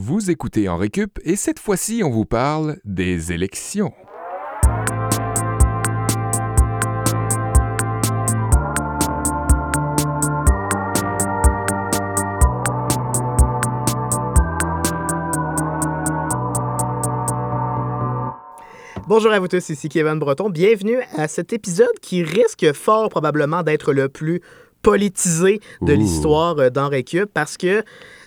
Vous écoutez en récup et cette fois-ci, on vous parle des élections. Bonjour à vous tous, ici Kevin Breton. Bienvenue à cet épisode qui risque fort probablement d'être le plus politisé de l'histoire euh, Récup parce que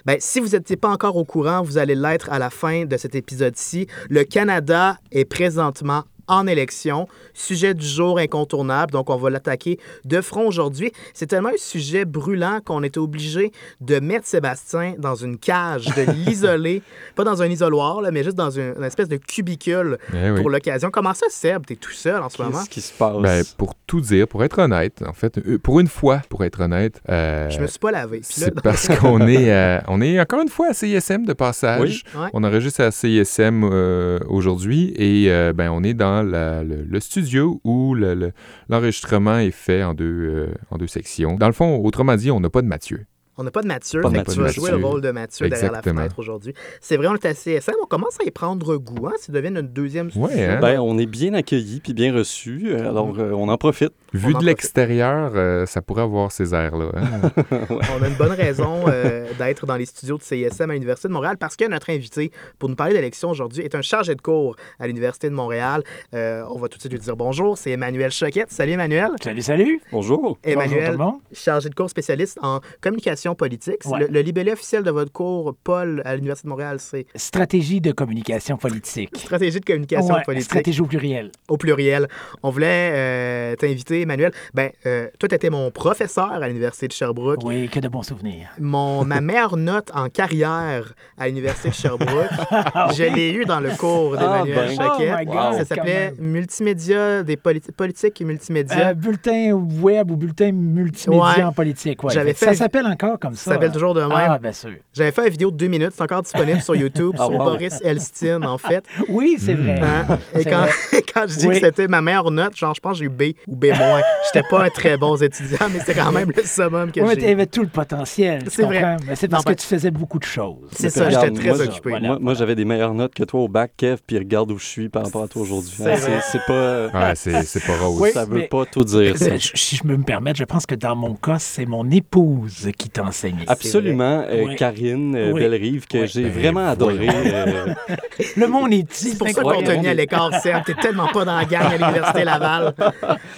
ben, si vous n'étiez pas encore au courant, vous allez l'être à la fin de cet épisode-ci. Le Canada est présentement en élection. Sujet du jour incontournable, donc on va l'attaquer de front aujourd'hui. C'est tellement un sujet brûlant qu'on était obligé de mettre Sébastien dans une cage, de l'isoler, pas dans un isoloir, là, mais juste dans une, une espèce de cubicule Eh oui. pour l'occasion. Comment ça, Seb? T'es tout seul en ce moment? Qu'est-ce qui se passe? Ben, pour tout dire, pour être honnête, en fait, euh, pour une fois, pour être honnête, euh, Je me suis pas lavé. C'est parce qu'on est, euh, on est encore une fois à CISM de passage. Oui. Ouais. On enregistre à CISM euh, aujourd'hui et euh, ben, on est dans le, studio où le- le- l'enregistrement est fait en deux, euh, en deux sections. Dans le fond, autrement dit, on n'a pas de Mathieu. On n'a pas de Mathieu, Pas de fait que tu vas jouer le rôle de Mathieu derrière la fenêtre aujourd'hui. C'est vrai, on est à CSM, on commence à y prendre goût, hein, ça devient notre deuxième. Ouais, hein? Ben, on est bien accueillis puis bien reçus, euh, alors euh, on en profite. Vu on de l'extérieur, euh, ça pourrait avoir ces airs-là. hein? On a une bonne raison euh, d'être dans les studios de CISM à l'Université de Montréal parce que notre invité pour nous parler d'élection aujourd'hui est un chargé de cours à l'Université de Montréal. Euh, on va tout de suite lui dire bonjour, c'est Emmanuel Choquette. Salut Emmanuel. Salut, salut. Bonjour. Emmanuel, Bonjour tout le monde. chargé de cours spécialiste en communication politique. Ouais. Le, le libellé officiel de votre cours, Paul, à l'Université de Montréal, c'est Stratégie de communication politique. stratégie de communication Ouais, politique. stratégie au pluriel. au pluriel. On voulait euh, t'inviter, Emmanuel. Ben, euh, toi, tu étais mon professeur à l'Université de Sherbrooke. Oui, que de bons souvenirs. Mon, ma meilleure note en carrière à l'Université de Sherbrooke, Ah je l'ai eu dans le cours d'Emmanuel ben. Oh my God, ça quand s'appelait. Multimédia, des politi- politiques et multimédia. Euh, bulletin web ou bulletin multimédia Ouais. en politique. Ouais. J'avais fait- Ça s'appelle encore? Comme ça. ça s'appelle toujours de même. Ah, bien sûr. J'avais fait une vidéo de deux minutes, c'est encore disponible sur YouTube, Ah, sur wow. Boris Elstine, en fait. Oui, c'est vrai. Hein? Et C'est quand, vrai. quand je dis Oui. que c'était ma meilleure note, genre, je pense que j'ai eu B ou B-. J'étais pas un très bon étudiant, mais c'est quand même le summum que Ouais, j'ai. tu avais tout le potentiel. tu C'est vrai. c'est parce Non, ben- que tu faisais beaucoup de choses. C'est ça, j'étais très moi, occupé. voilà. Moi, moi, j'avais des meilleures notes que toi au bac, Kev, puis regarde où je suis par rapport à toi aujourd'hui. C'est Hein, pas... Ouais, c'est pas rose. Oui. ça veut pas tout dire, ça. Euh, Si je me permets, je pense que dans mon cas, c'est mon épouse qui t'a enseigné. Absolument, euh, Oui. Karine euh, Oui. Bellerive, que Oui. j'ai Ben, vraiment adoré. euh, Le monde est petit. C'est pour ça qu'on t'a mis à l'écart, Seb. T'es tellement pas dans la gang à l'Université Laval.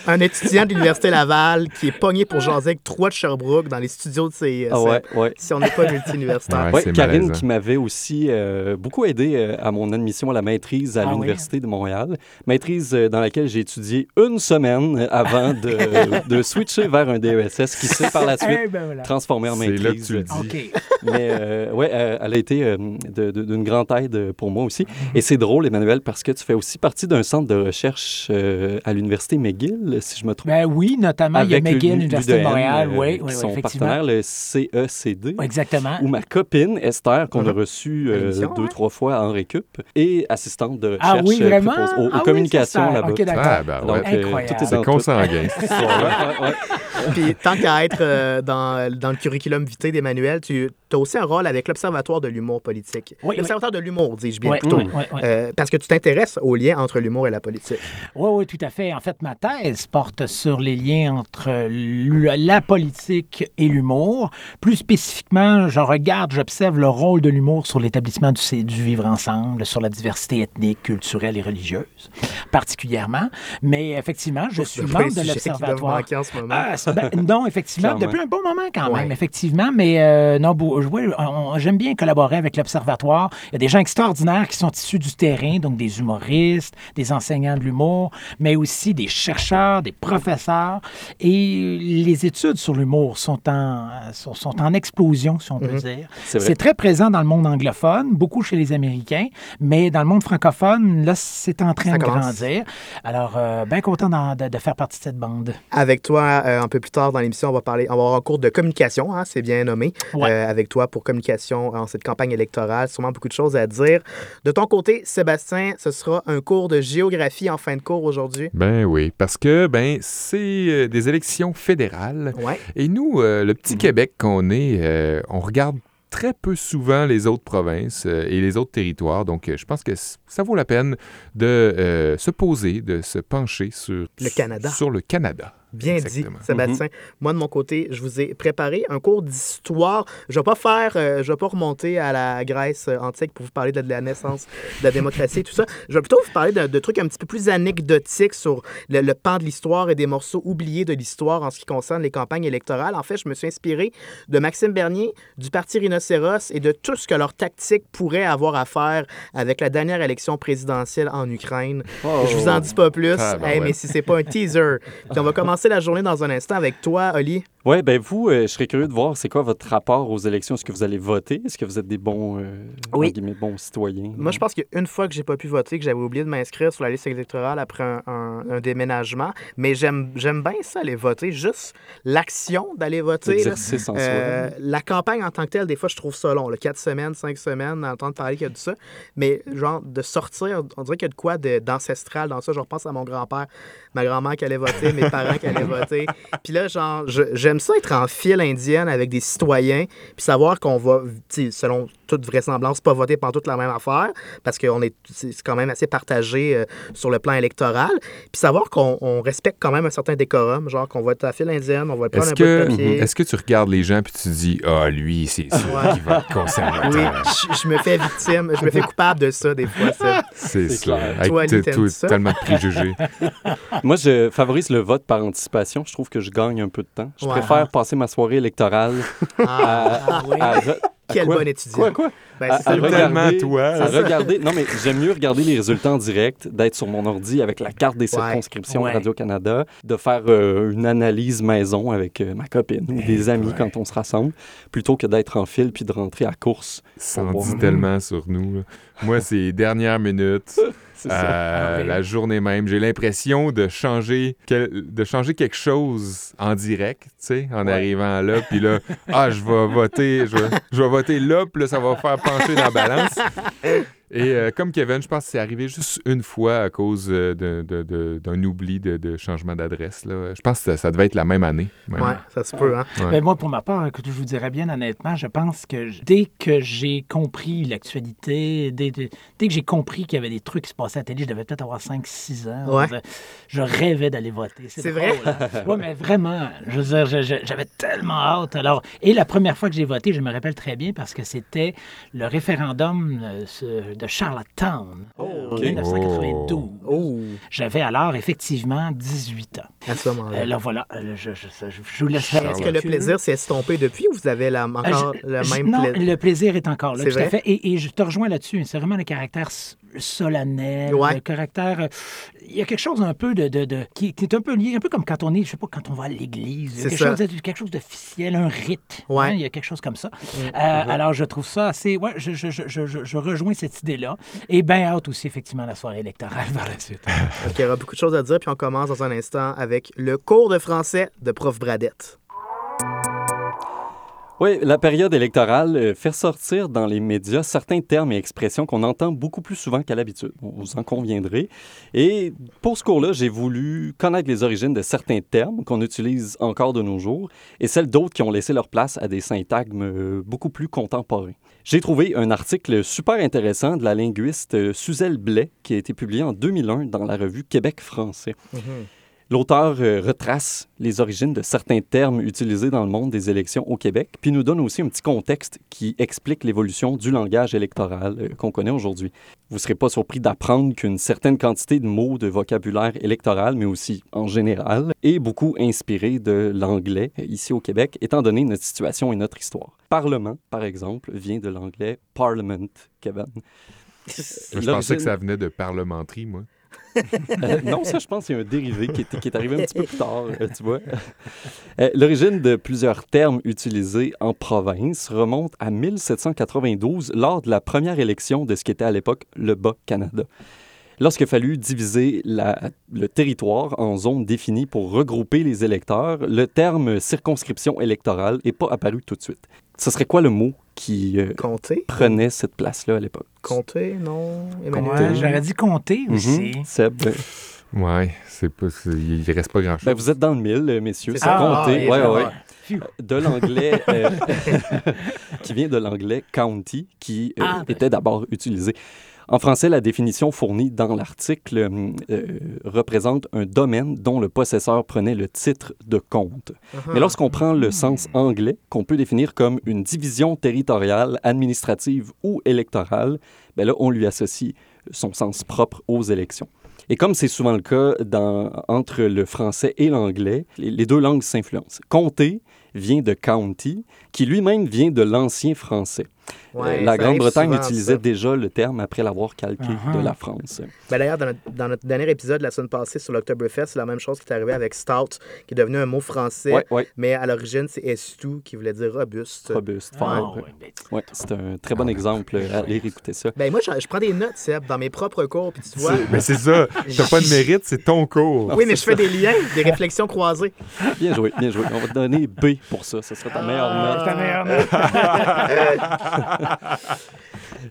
Un étudiant de l'Université Laval qui est pogné pour jaser avec trois de Sherbrooke dans les studios de CISM. ah ouais, ouais. Si on n'est pas multi-universitaire. Ouais, Ouais, c'est Karine malaisant. qui m'avait aussi euh, beaucoup aidé euh, à mon admission à la maîtrise à Ah oui? l'Université de Montréal. Maîtrise euh, dans laquelle j'ai étudié une semaine avant de, de switcher vers un DESS qui s'est par la suite Eh ben C'est là que tu le dis. Mais euh, ouais, euh, elle a été euh, d'une grande aide pour moi aussi. Et c'est drôle, Emmanuel, parce que tu fais aussi partie d'un centre de recherche euh, à l'Université McGill, si je me trompe. Ben oui, notamment, il y a Avec McGill, l'U- l'Université de Montréal. euh, oui, oui, oui, sont effectivement. partenaires, le CECD. Oui, Exactement. Où ma copine, Esther, qu'on a reçue euh, deux, ouais. trois fois en récup, est assistante de recherche Ah oui, vraiment? aux, aux Ah oui, communications c'est ça. là-bas. OK, d'accord. Ah, ben ouais. Donc, euh, Incroyable. C'est consanguin. Puis tant qu'à être euh, dans, dans le curriculum vitae d'Emmanuel, tu as aussi un rôle avec l'Observatoire de l'humour politique. Oui, L'Observatoire de l'humour, dis-je bien Oui, plutôt. oui, oui, oui. Euh, parce que tu t'intéresses au lien entre l'humour et la politique. Oui, oui, tout à fait. En fait, ma thèse porte sur les liens entre la politique et l'humour. Plus spécifiquement, je regarde, j'observe le rôle de l'humour sur l'établissement du, du vivre ensemble, sur la diversité ethnique, culturelle et religieuse, particulièrement. Mais effectivement, je suis membre de qui l'Observatoire. manquer en ce moment. Ah, c'est- ben, non, effectivement, depuis un bon moment quand Ouais. même, effectivement, mais euh, non, on- j'aime bien collaborer avec l'Observatoire. Il y a des gens extraordinaires qui sont issus du terrain, donc des humoristes, des enseignants de l'humour, mais aussi des chercheurs, des professeurs. Et les études sur l'humour sont en, sont, sont en explosion, si on peut Mhm. dire. C'est très présent dans le monde anglophone, beaucoup chez les Américains, mais dans le monde francophone, là, c'est en train Ça de commence. grandir. Alors, euh, bien content de faire partie de cette bande. Avec toi, euh, un peu plus tard dans l'émission, on va parler, on va avoir un cours de communication, hein, c'est bien nommé, Ouais. euh, avec toi pour communication en cette campagne électorale. Sûrement beaucoup de choses à dire. De ton côté, Sébastien, ce sera un cours de géographie en fin de cours aujourd'hui. Ben oui, parce que ben c'est euh, des élections fédérales Ouais. et nous, euh, le petit Québec qu'on est, euh, on regarde très peu souvent les autres provinces euh, et les autres territoires. Donc, euh, je pense que ça vaut la peine de euh, se poser, de se pencher sur Le Canada. Sur le Canada. Bien Exactement. dit, Sébastien. Moi, de mon côté, je vous ai préparé un cours d'histoire. Je ne vais pas faire, euh, je vais pas remonter à la Grèce euh, antique pour vous parler de, de la naissance de la démocratie et tout ça. Je vais plutôt vous parler de, de trucs un petit peu plus anecdotiques sur le, le pan de l'histoire et des morceaux oubliés de l'histoire en ce qui concerne les campagnes électorales. En fait, je me suis inspiré de Maxime Bernier, du Parti Rhinocéros et de tout ce que leur tactique pourrait avoir à faire avec la dernière élection présidentielle en Ukraine. Je vous en dis pas plus, Ah, ben Hey, ouais. mais si c'est pas un teaser. Puis on va commencer la journée dans un instant avec toi, Oli. Oui, ben vous, euh, je serais curieux de voir c'est quoi votre rapport aux élections. Est-ce que vous allez voter? Est-ce que vous êtes des bons, euh, Oui. bons citoyens? Moi, je pense qu'une fois que j'ai pas pu voter, que j'avais oublié de m'inscrire sur la liste électorale après un, un- un déménagement, mais j'aime j'aime bien ça, aller voter. Juste l'action d'aller voter. là. En Euh, soi. la campagne en tant que telle, des fois, je trouve ça long. Là, quatre semaines, cinq semaines, entendre parler qu'il y a de ça. Mais genre, de sortir, on dirait qu'il y a de quoi d'ancestral dans ça. Je repense à mon grand-père, ma grand-mère qui allait voter, mes parents qui allaient voter. Puis là, genre, je- j'aime ça être en file indienne avec des citoyens, puis savoir qu'on va, selon toute vraisemblance, pas voter pendant toute la même affaire, parce qu'on est, c'est quand même assez partagé euh, sur le plan électoral. Puis savoir qu'on on respecte quand même un certain décorum, genre qu'on va être à la file indienne, on va prendre Est-ce un bout de que, papier. est-ce que tu regardes les gens puis tu te dis Ah, lui, c'est sûr Ouais. qu'il va être Oui, je, je me fais victime, je me fais coupable de ça des fois. C'est ça. Avec Toi, ça? tellement de préjugés. Moi, je favorise le vote par anticipation. Je trouve que je gagne un peu de temps. Je Ouais. préfère passer ma soirée électorale Ah, à, oui. à Quel quoi? bon étudiant. Quoi, quoi? Ben, à, à regarder- toi, à regarder- non, mais j'aime mieux regarder les résultats en direct, d'être sur mon ordi avec la carte des Ouais. circonscriptions Ouais. Radio-Canada, de faire euh, une analyse maison avec euh, ma copine ou des amis ouais. quand on se rassemble, plutôt que d'être en file puis de rentrer à course. Ça en dit tellement sur nous. Moi, c'est dernière minute, ça. euh, Ah la journée même. J'ai l'impression de changer, quel- de changer quelque chose en direct, tu sais, en Ouais. arrivant là. Puis là, ah, je vais voter, je vais, je vais voter là, puis là, ça va faire pencher dans la balance. Et euh, comme Kevin, je pense que c'est arrivé juste une fois à cause euh, de- de- de- d'un oubli de, de changement d'adresse. là. Je pense que ça, ça devait être la même année. Ouais, ça se peut, hein. Ouais. Ben, moi, pour ma part, écoute, je vous dirais bien honnêtement, je pense que dès que j'ai compris l'actualité, dès, dès- dès que j'ai compris qu'il y avait des trucs qui se passaient à la télé, je devais peut-être avoir 5-6 ans. Ouais. je- Je rêvais d'aller voter. C'est vrai? Oui, mais vraiment, je veux dire, je- je- j'avais tellement hâte. Alors, et la première fois que j'ai voté, je me rappelle très bien parce que c'était le référendum euh, ce- de Charlottetown en ok. 1992. Oh, J'avais alors effectivement 18 ans. à ce moment-là. Euh, là, voilà, euh, je, je, je, je vous laisse Est-ce que le plaisir s'est estompé depuis ou vous avez la- encore Euh, je- le même non, plaisir? le plaisir est encore là, tout à vrai? fait. Et, et je te rejoins là-dessus. C'est vraiment le caractère solennel, Ouais. le caractère... Il y a quelque chose un peu de... de, de- qui, qui est un peu lié, un peu comme quand on est, je sais pas, quand on va à l'église. Quelque ça. chose, de- quelque chose d'officiel, un rite. Ouais. Mm-hmm. hein, il y a quelque chose comme ça. Euh, Alors, je trouve ça assez... Ouais, je, je, je, je, rejoins cette idée-là. Et bien hâte aussi, effectivement, la soirée électorale par la suite. Donc, il y aura beaucoup de choses à dire, puis on commence dans un instant avec le cours de français de Prof Bradette. Oui, la période électorale euh, fait sortir dans les médias certains termes et expressions qu'on entend beaucoup plus souvent qu'à l'habitude. Vous en conviendrez. Et pour ce cours-là, j'ai voulu connaître les origines de certains termes qu'on utilise encore de nos jours et celles d'autres qui ont laissé leur place à des syntagmes euh, beaucoup plus contemporains. J'ai trouvé un article super intéressant de la linguiste euh, Suzelle Blais qui a été publié en 2001 dans la revue Québec français. L'auteur euh, retrace les origines de certains termes utilisés dans le monde des élections au Québec, puis nous donne aussi un petit contexte qui explique l'évolution du langage électoral euh, qu'on connaît aujourd'hui. Vous ne serez pas surpris d'apprendre qu'une certaine quantité de mots de vocabulaire électoral, mais aussi en général, est beaucoup inspiré de l'anglais euh, ici au Québec, étant donné notre situation et notre histoire. Parlement, par exemple, vient de l'anglais parliament, Kevin. Je pensais que ça venait de parlementerie, moi. Euh, non, ça, je pense, c'est un dérivé qui est, arrivé un petit peu plus tard, euh, tu vois. Euh, L'origine de plusieurs termes utilisés en province remonte à 1792, lors de la première élection de ce qui était à l'époque le Bas-Canada. Lorsqu'il a fallu diviser le territoire en zones définies pour regrouper les électeurs, le terme circonscription électorale n'est pas apparu tout de suite. Ce serait quoi le mot qui euh, prenait cette place-là à l'époque? Compter, non? Ouais? J'aurais dit compter aussi. Mhm. Seb, euh, Ouais, c'est pas, c'est- il reste pas grand-chose. Ben, vous êtes dans le mille, euh, messieurs. C'est compté. Ah, ouais, évidemment. ouais. Phew. De l'anglais, euh, qui vient de l'anglais county, qui euh, Ah, ben. était d'abord utilisé. En français, la définition fournie dans l'article euh, euh, représente un domaine dont le possesseur prenait le titre de compte. Mais lorsqu'on prend le sens anglais, qu'on peut définir comme une division territoriale, administrative ou électorale, ben là, on lui associe son sens propre aux élections. Et comme c'est souvent le cas dans- entre le français et l'anglais, les, les deux langues s'influencent. Comté vient de county, qui lui-même vient de l'ancien français. Ouais, Euh, la Grande-Bretagne utilisait ça. déjà le terme après l'avoir calqué Uh-huh. de la France. Ben, D'ailleurs, dans notre, dans notre dernier épisode la semaine passée sur l'Octoberfest, c'est la même chose qui est arrivée avec stout, qui est devenu un mot français, Ouais, ouais, mais à l'origine, c'est estu, qui voulait dire robuste. robuste, Ah, fort. ben, Ouais, c'est un très bon exemple. Allez écouter ça. Ben moi, je, je prends des notes, Seb, dans mes propres cours, puis tu vois... Mais c'est ça. T'as pas de mérite, c'est ton cours. Oui, mais je fais des liens, des réflexions croisées. Bien joué, bien joué. On va te donner B pour ça. Ce sera ta meilleure Ah. note. ta meilleure note.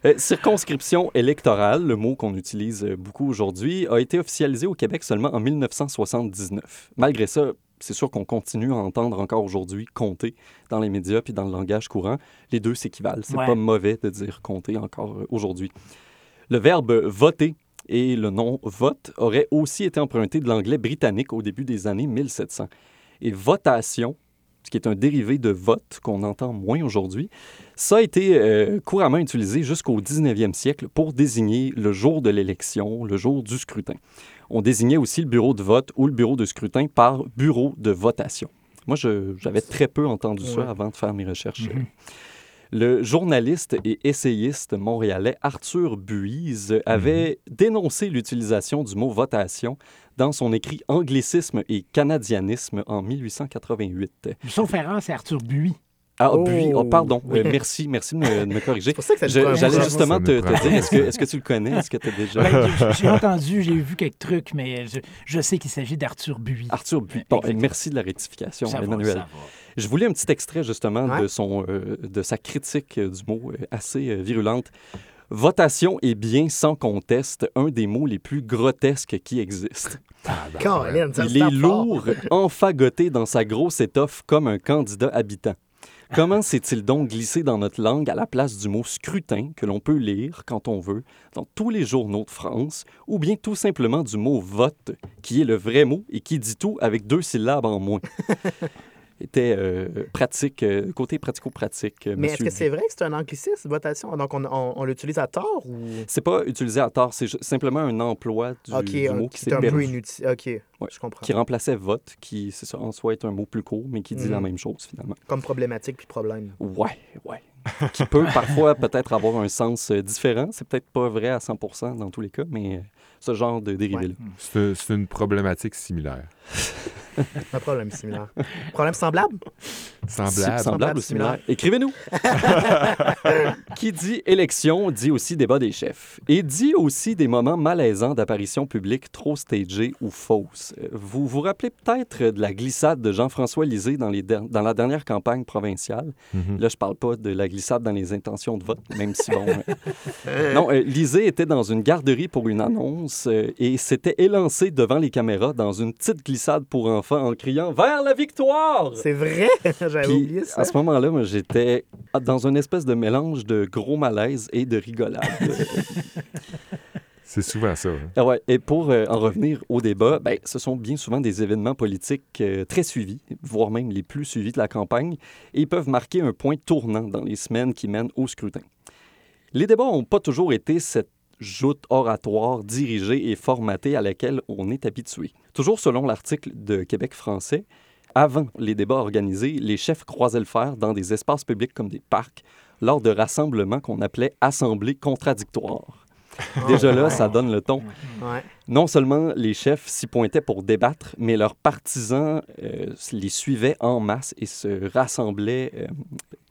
Euh, circonscription électorale, le mot qu'on utilise euh, beaucoup aujourd'hui, a été officialisé au Québec seulement en 1979. Malgré ça, c'est sûr qu'on continue à entendre encore aujourd'hui compter dans les médias puis dans le langage courant. Les deux s'équivalent. C'est Ouais. pas mauvais de dire compter encore euh, aujourd'hui. Le verbe voter et le nom vote auraient aussi été empruntés de l'anglais britannique au début des années 1700. Et votation, ce qui est un dérivé de vote qu'on entend moins aujourd'hui, ça a été euh, couramment utilisé jusqu'au 19e siècle pour désigner le jour de l'élection, le jour du scrutin. On désignait aussi le bureau de vote ou le bureau de scrutin par bureau de votation. Moi, j'avais très peu entendu ça Ouais. avant de faire mes recherches. Le journaliste et essayiste montréalais Arthur Buise avait dénoncé l'utilisation du mot votation dans son écrit Anglicisme et canadianisme en 1888. Sauf erreur, c'est Arthur Buis. Ah, Oh. Buis, oh, pardon. Oui. Euh, merci, merci de me, de me corriger. C'est pour ça que J'allais justement Ça te, dire, est-ce que, tu le connais? Est-ce que tu as déjà... Ben, j'ai- entendu, j'ai vu quelques trucs, mais je, je sais qu'il s'agit d'Arthur Buis. Arthur Buis. Bon, Exactement. merci de la rectification, Ça va, Emmanuel. ça va. Je voulais un petit extrait justement Ouais. de, son, euh, de sa critique euh, du mot euh, assez euh, virulente. Votation est bien sans conteste un des mots les plus grotesques qui existent. Il est lourd, enfagoté dans sa grosse étoffe comme un candidat habitant. Comment s'est-il donc glissé dans notre langue à la place du mot scrutin que l'on peut lire quand on veut dans tous les journaux de France, ou bien tout simplement du mot vote, qui est le vrai mot et qui dit tout avec deux syllabes en moins? Était euh, pratique, euh, côté pratico-pratique. euh, Mais est-ce que c'est vrai que c'est un anglicisme, votation? Donc, on, on- on l'utilise à tort ou... C'est pas utilisé à tort, c'est simplement un emploi du, OK, du un- mot qui qui s'est est un peu perdu. inutile. OK, Ouais. je comprends. qui remplaçait vote, qui, c'est ça, en soi est un mot plus court, mais qui dit la Mhm. même chose finalement. Comme problématique puis problème. Ouais, ouais. qui peut parfois peut-être avoir un sens différent. C'est peut-être pas vrai à 100% dans tous les cas, mais ce genre de dérivé-là. C'est une problématique similaire. Un problème similaire. problème semblable? Semblable. Semblable, Semblable, ou similaire. Écrivez-nous. qui dit élection dit aussi débat des chefs. Et dit aussi des moments malaisants d'apparition publique trop stagées ou fausses. Euh, Vous vous rappelez peut-être de la glissade de Jean-François Lisée dans, les der- dans la dernière campagne provinciale? Mhm. Là, je parle pas de la glissade dans les intentions de vote, même si bon. euh, non, euh, Lisée était dans une garderie pour une annonce euh, et s'était élancé devant les caméras dans une petite glissade pour enfants en criant Vers la victoire! C'est vrai? J'avais Puis, oublié ça. à ce moment-là, moi, j'étais dans une espèce de mélange de gros malaise et de rigolade. C'est souvent ça. hein. Ah ouais, et pour euh, en revenir au débat, ben, ce sont bien souvent des événements politiques euh, très suivis, voire même les plus suivis de la campagne, et ils peuvent marquer un point tournant dans les semaines qui mènent au scrutin. Les débats n'ont pas toujours été cette joute oratoire dirigée et formatée à laquelle on est habitué. Toujours selon l'article de Québec français, avant les débats organisés, les chefs croisaient le fer dans des espaces publics comme des parcs lors de rassemblements qu'on appelait assemblées contradictoires. Déjà là, ça donne le ton. Non seulement les chefs s'y pointaient pour débattre, mais leurs partisans euh, les suivaient en masse et se rassemblaient euh,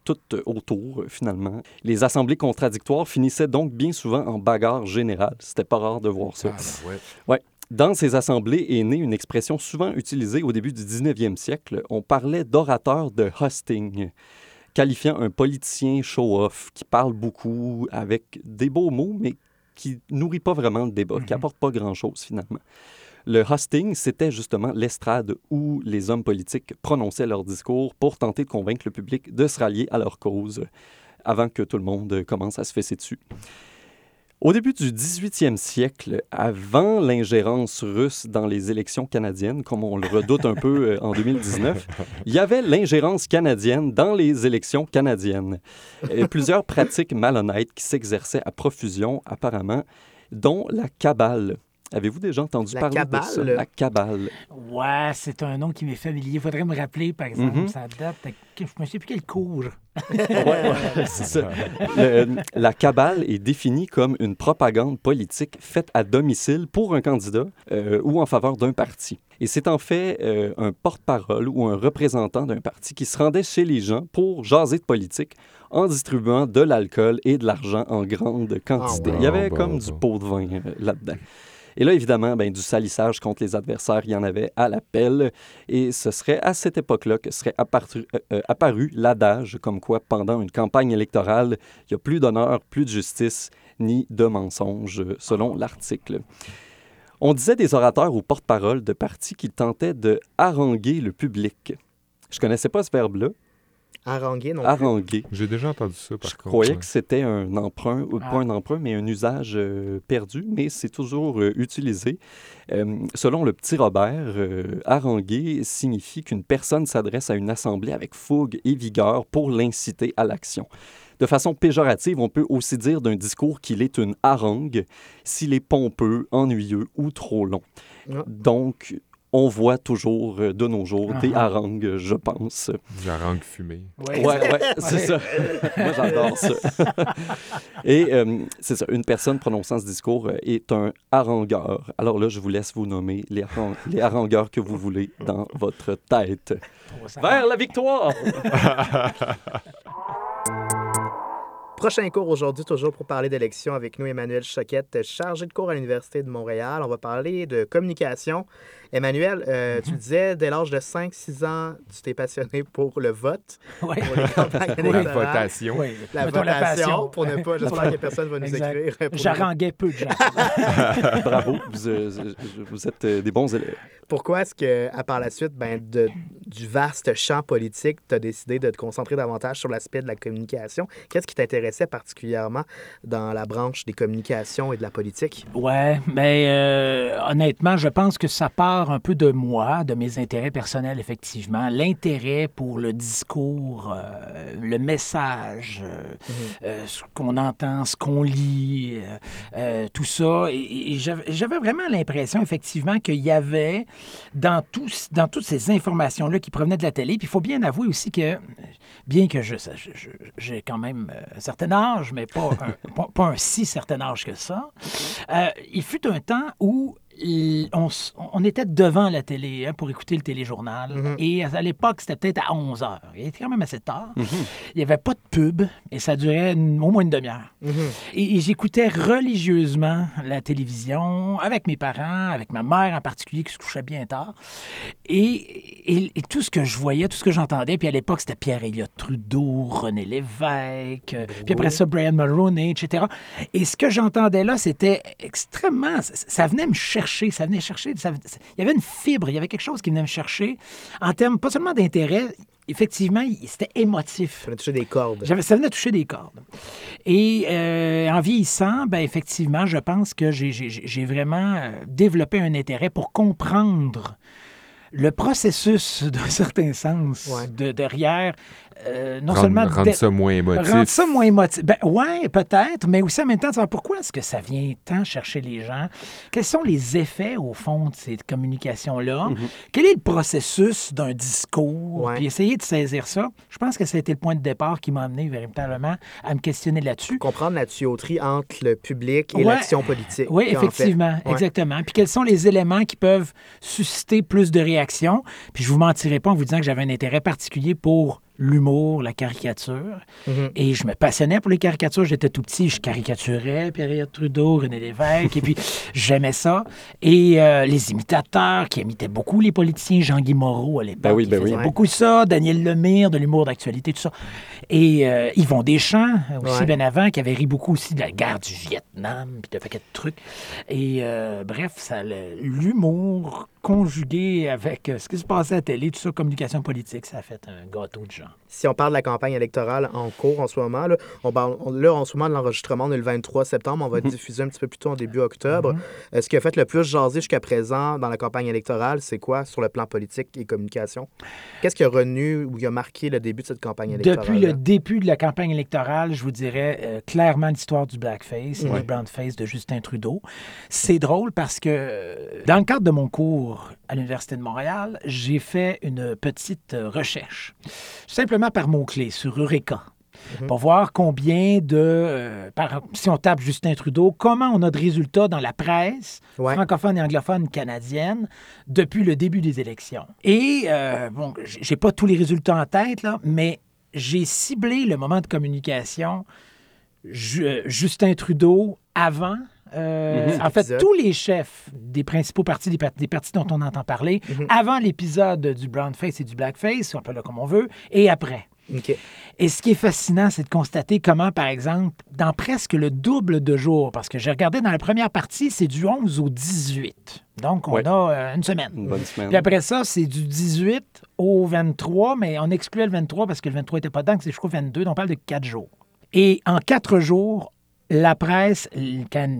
tout autour, euh, finalement. Les assemblées contradictoires finissaient donc bien souvent en bagarre générale. C'était pas rare de voir ça. Ah, ben ouais. Dans ces assemblées est née une expression souvent utilisée au début du 19e siècle. On parlait d'orateur de hosting, qualifiant un politicien show-off qui parle beaucoup avec des beaux mots, mais qui nourrit pas vraiment le débat, qui apporte pas grand-chose finalement. Le hosting, c'était justement l'estrade où les hommes politiques prononçaient leurs discours pour tenter de convaincre le public de se rallier à leur cause avant que tout le monde commence à se fesser dessus. Au début du 18e siècle, avant l'ingérence russe dans les élections canadiennes, comme on le redoute un peu euh, en 2019, il y avait l'ingérence canadienne dans les élections canadiennes. Et plusieurs pratiques malhonnêtes qui s'exerçaient à profusion, apparemment, dont la cabale. Avez-vous déjà entendu La parler de ça? La cabale. Ouais, c'est un nom qui m'est familier. Il faudrait me rappeler, par exemple, Mhm. ça date. de- Je ne sais plus quel cours. Ouais, ouais, c'est ça. Le- la cabale est définie comme une propagande politique faite à domicile pour un candidat euh, ou en faveur d'un parti. Et c'est en fait euh, un porte-parole ou un représentant d'un parti qui se rendait chez les gens pour jaser de politique en distribuant de l'alcool et de l'argent en grande quantité. ouais. Il y avait Bon, comme bon, du pot de vin euh, là-dedans. Et là, évidemment, ben, du salissage contre les adversaires, il y en avait à l'appel. Et ce serait à cette époque-là que serait apparu, euh, euh, apparu l'adage comme quoi, pendant une campagne électorale, il n'y a plus d'honneur, plus de justice, ni de mensonge, selon l'article. On disait des orateurs ou porte-parole de partis qui tentaient de haranguer le public. Je connaissais pas ce verbe-là, Haranguer non haranguer. J'ai déjà entendu ça, par Je contre. croyais ouais. que c'était un emprunt, ou Ah. pas un emprunt, mais un usage euh, perdu, mais c'est toujours euh, utilisé. Euh, selon le petit Robert, euh, haranguer signifie qu'une personne s'adresse à une assemblée avec fougue et vigueur pour l'inciter à l'action. De façon péjorative, on peut aussi dire d'un discours qu'il est une harangue s'il est pompeux, ennuyeux ou trop long. Ah. Donc, on voit toujours euh, de nos jours des harangues, je pense. Du harangue fumé. Ouais, ouais, c'est ça. Moi, j'adore ça. Et euh, c'est ça, une personne prononçant ce discours euh, est un harangueur. Alors là, je vous laisse vous nommer les harangueurs que vous voulez dans votre tête. Vers la victoire! Prochain cours aujourd'hui, toujours pour parler d'élections avec nous, Emmanuel Choquette, chargé de cours à l'Université de Montréal. On va parler de communication. Emmanuel, euh, Mhm. tu disais, dès l'âge de 5-6 ans, tu t'es passionné pour le vote, Ouais. pour les campagnes La votation. Oui. La Mettons la votation, passion. pour ne pas, j'espère que personne va nous Exact. écrire. pour nous- J'haranguais peu de gens. Bravo, vous, euh, vous êtes euh, des bons élèves. Pourquoi est-ce que, à par la suite, ben, de, du vaste champ politique, tu as décidé de te concentrer davantage sur l'aspect de la communication? Qu'est-ce qui t'intéressait particulièrement dans la branche des communications et de la politique? Ouais, mais euh, honnêtement, je pense que ça part un peu de moi, de mes intérêts personnels, effectivement. L'intérêt pour le discours, euh, le message, euh, euh, ce qu'on entend, ce qu'on lit, tout ça. Et, et j'avais vraiment l'impression, effectivement, qu'il y avait dans, tous, dans toutes ces informations-là qui provenaient de la télé, puis il faut bien avouer aussi que, bien que je, j'ai quand même un certain âge, mais pas un, pas, pas un si certain âge que ça, il fut un temps où on, on était devant la télé hein, pour écouter le téléjournal. Mhm. Et à l'époque, c'était peut-être à 11 heures. Il était quand même assez tard. Il n'y avait pas de pub et ça durait une- au moins une demi-heure. Mhm. Et, et j'écoutais religieusement la télévision avec mes parents, avec ma mère en particulier qui se couchait bien tard. Et, et- et tout ce que je voyais, tout ce que j'entendais, puis à l'époque, c'était Pierre Elliott Trudeau, René Lévesque, euh, puis après ça, Brian Mulroney, etc. Et ce que j'entendais là, c'était extrêmement... Ça venait me chercher, ça venait chercher... ça- ça- il y avait une fibre, il y avait quelque chose qui venait me chercher en termes pas seulement d'intérêt, effectivement, c'était émotif. Tu as touché des cordes. J'avais, ça venait toucher des cordes. Et euh, en vieillissant, ben, effectivement, je pense que j'ai, vraiment euh, développé un intérêt pour comprendre le processus, d'un certain sens, Ouais. de derrière, euh, non Rendre, seulement... rendre ça moins émotif. Rendre ça moins émotif. Ben, ouais, peut-être, mais aussi en même temps, de savoir pourquoi est-ce que ça vient tant chercher les gens? Quels sont les effets, au fond, de ces communications-là? Quel est le processus d'un discours? Ouais. Puis essayer de saisir ça. Je pense que ça a été le point de départ qui m'a amené véritablement à me questionner là-dessus. Comprendre la tuyauterie entre le public et Ouais. l'action politique. Oui, en fait. effectivement, Ouais. exactement. Puis quels sont les éléments qui peuvent susciter plus de réactions? Puis je vous mentirai pas en vous disant que j'avais un intérêt particulier pour l'humour, la caricature. Mhm. Et je me passionnais pour les caricatures. J'étais tout petit, je caricaturais Pierre Trudeau, René Lévesque, et puis j'aimais ça. Et euh, les imitateurs qui imitaient beaucoup les politiciens, Jean-Guy Moreau à l'époque, Ben oui, ben faisait oui. beaucoup ça, Daniel Lemire de l'humour d'actualité, tout ça. Et euh, Yvon Deschamps, aussi Ouais. bien avant, qui avait ri beaucoup aussi de la guerre du Vietnam, puis de paquet de trucs. Et euh, bref, ça, l'humour conjugué avec ce qui se passait à la télé, tout ça, communication politique, ça a fait un gâteau de gens. now. Si on parle de la campagne électorale en cours en ce moment, là, on parle, on- là, en ce moment de l'enregistrement, on est le 23 septembre, on va diffuser un petit peu plus tôt en début octobre. Euh, Ce qui a fait le plus jaser jusqu'à présent dans la campagne électorale, c'est quoi sur le plan politique et communication? Qu'est-ce qui a renu ou qui a marqué le début de cette campagne électorale? Depuis le début de la campagne électorale, je vous dirais euh, clairement l'histoire du blackface et du brownface de Justin Trudeau. C'est drôle parce que euh, dans le cadre de mon cours à l'Université de Montréal, j'ai fait une petite recherche, simplement par mots-clés sur Eureka. Pour voir combien de. euh, par- si on tape Justin Trudeau, comment on a de résultats dans la presse Ouais. francophone et anglophone canadienne depuis le début des élections. Et, euh, bon, j'ai pas tous les résultats en tête, là, mais j'ai ciblé le moment de communication euh, Justin Trudeau avant. Euh, Mhm. en fait, tous les chefs des principaux partis, des, par- des partis dont on entend parler, Mhm. avant l'épisode du brownface et du blackface, on peut le comme on veut, et après. Et ce qui est fascinant, c'est de constater comment, par exemple, dans presque le double de jours, parce que j'ai regardé dans la première partie, c'est du 11 au 18. Donc, on Ouais. a euh, une semaine. Une bonne semaine. Puis après ça, c'est du 18 au 23, mais on excluait le 23 parce que le 23 n'était pas dedans, c'est jusqu'au 22, donc on parle de quatre jours. Et en quatre jours, la presse,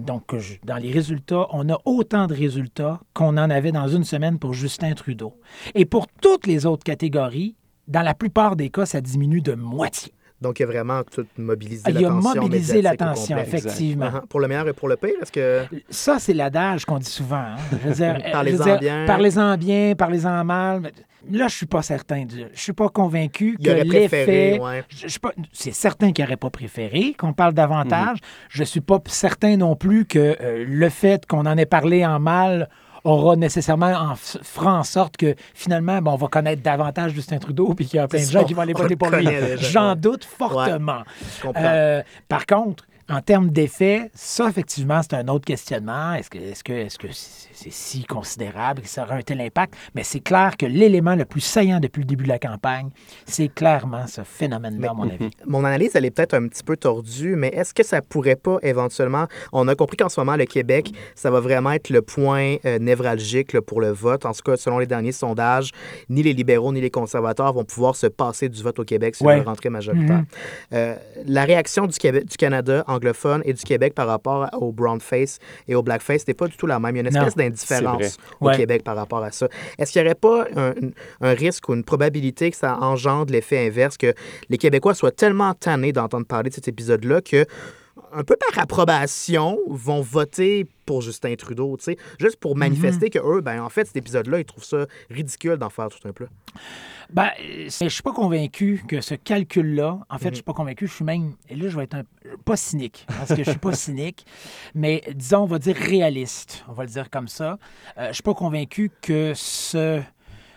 donc dans les résultats, on a autant de résultats qu'on en avait dans une semaine pour Justin Trudeau. Et pour toutes les autres catégories, dans la plupart des cas, ça diminue de moitié. Donc, il a vraiment tout mobilisé Il a l'attention mobilisé l'attention, effectivement. Pour le meilleur et pour le pire, est-ce que... Ça, c'est l'adage qu'on dit souvent. hein. Parlez-en bien. Parlez-en bien, parlez-en mal. Là, je suis pas certain. de- Je suis pas convaincu que l'effet. ouais. je- pas- C'est certain qu'il n'aurait pas préféré qu'on parle davantage. Mhm. Je suis pas certain non plus que euh, le fait qu'on en ait parlé en mal aura nécessairement en fera en sorte que finalement, bon, on va connaître davantage Justin Trudeau puis qu'il y a plein de gens qui vont aller voter pour lui. J'en doute fortement. Euh, par contre, en termes d'effet, ça, effectivement, c'est un autre questionnement. Est-ce que est-ce que est-ce que c'est si considérable que ça aura un tel impact? Mais c'est clair que l'élément le plus saillant depuis le début de la campagne, c'est clairement ce phénomène-là, à mon avis. Mon analyse, elle est peut-être un petit peu tordue, mais est-ce que ça pourrait pas éventuellement... On a compris qu'en ce moment, le Québec, ça va vraiment être le point euh, névralgique là, pour le vote. En tout cas, selon les derniers sondages, ni les libéraux ni les conservateurs vont pouvoir se passer du vote au Québec si Ouais. on veut rentrer majoritaire. Euh, la réaction du, Québec, du Canada anglophone et du Québec par rapport au brownface et au blackface n'est pas du tout la même. Il y a une espèce d'indifférence c'est au Ouais. Québec par rapport à ça. Est-ce qu'il n'y aurait pas un, un risque ou une probabilité que ça engendre l'effet inverse, que les Québécois soient tellement tannés d'entendre parler de cet épisode-là que un peu par approbation, vont voter pour Justin Trudeau, tu sais, juste pour manifester que eux, ben en fait, cet épisode-là, ils trouvent ça ridicule d'en faire tout un plat. Ben, je suis pas convaincu que ce calcul-là, en fait, je suis pas convaincu, je suis même, et là, je vais être un, pas cynique, parce que je suis pas cynique, mais disons, on va dire réaliste, on va le dire comme ça. Euh, je suis pas convaincu que ce,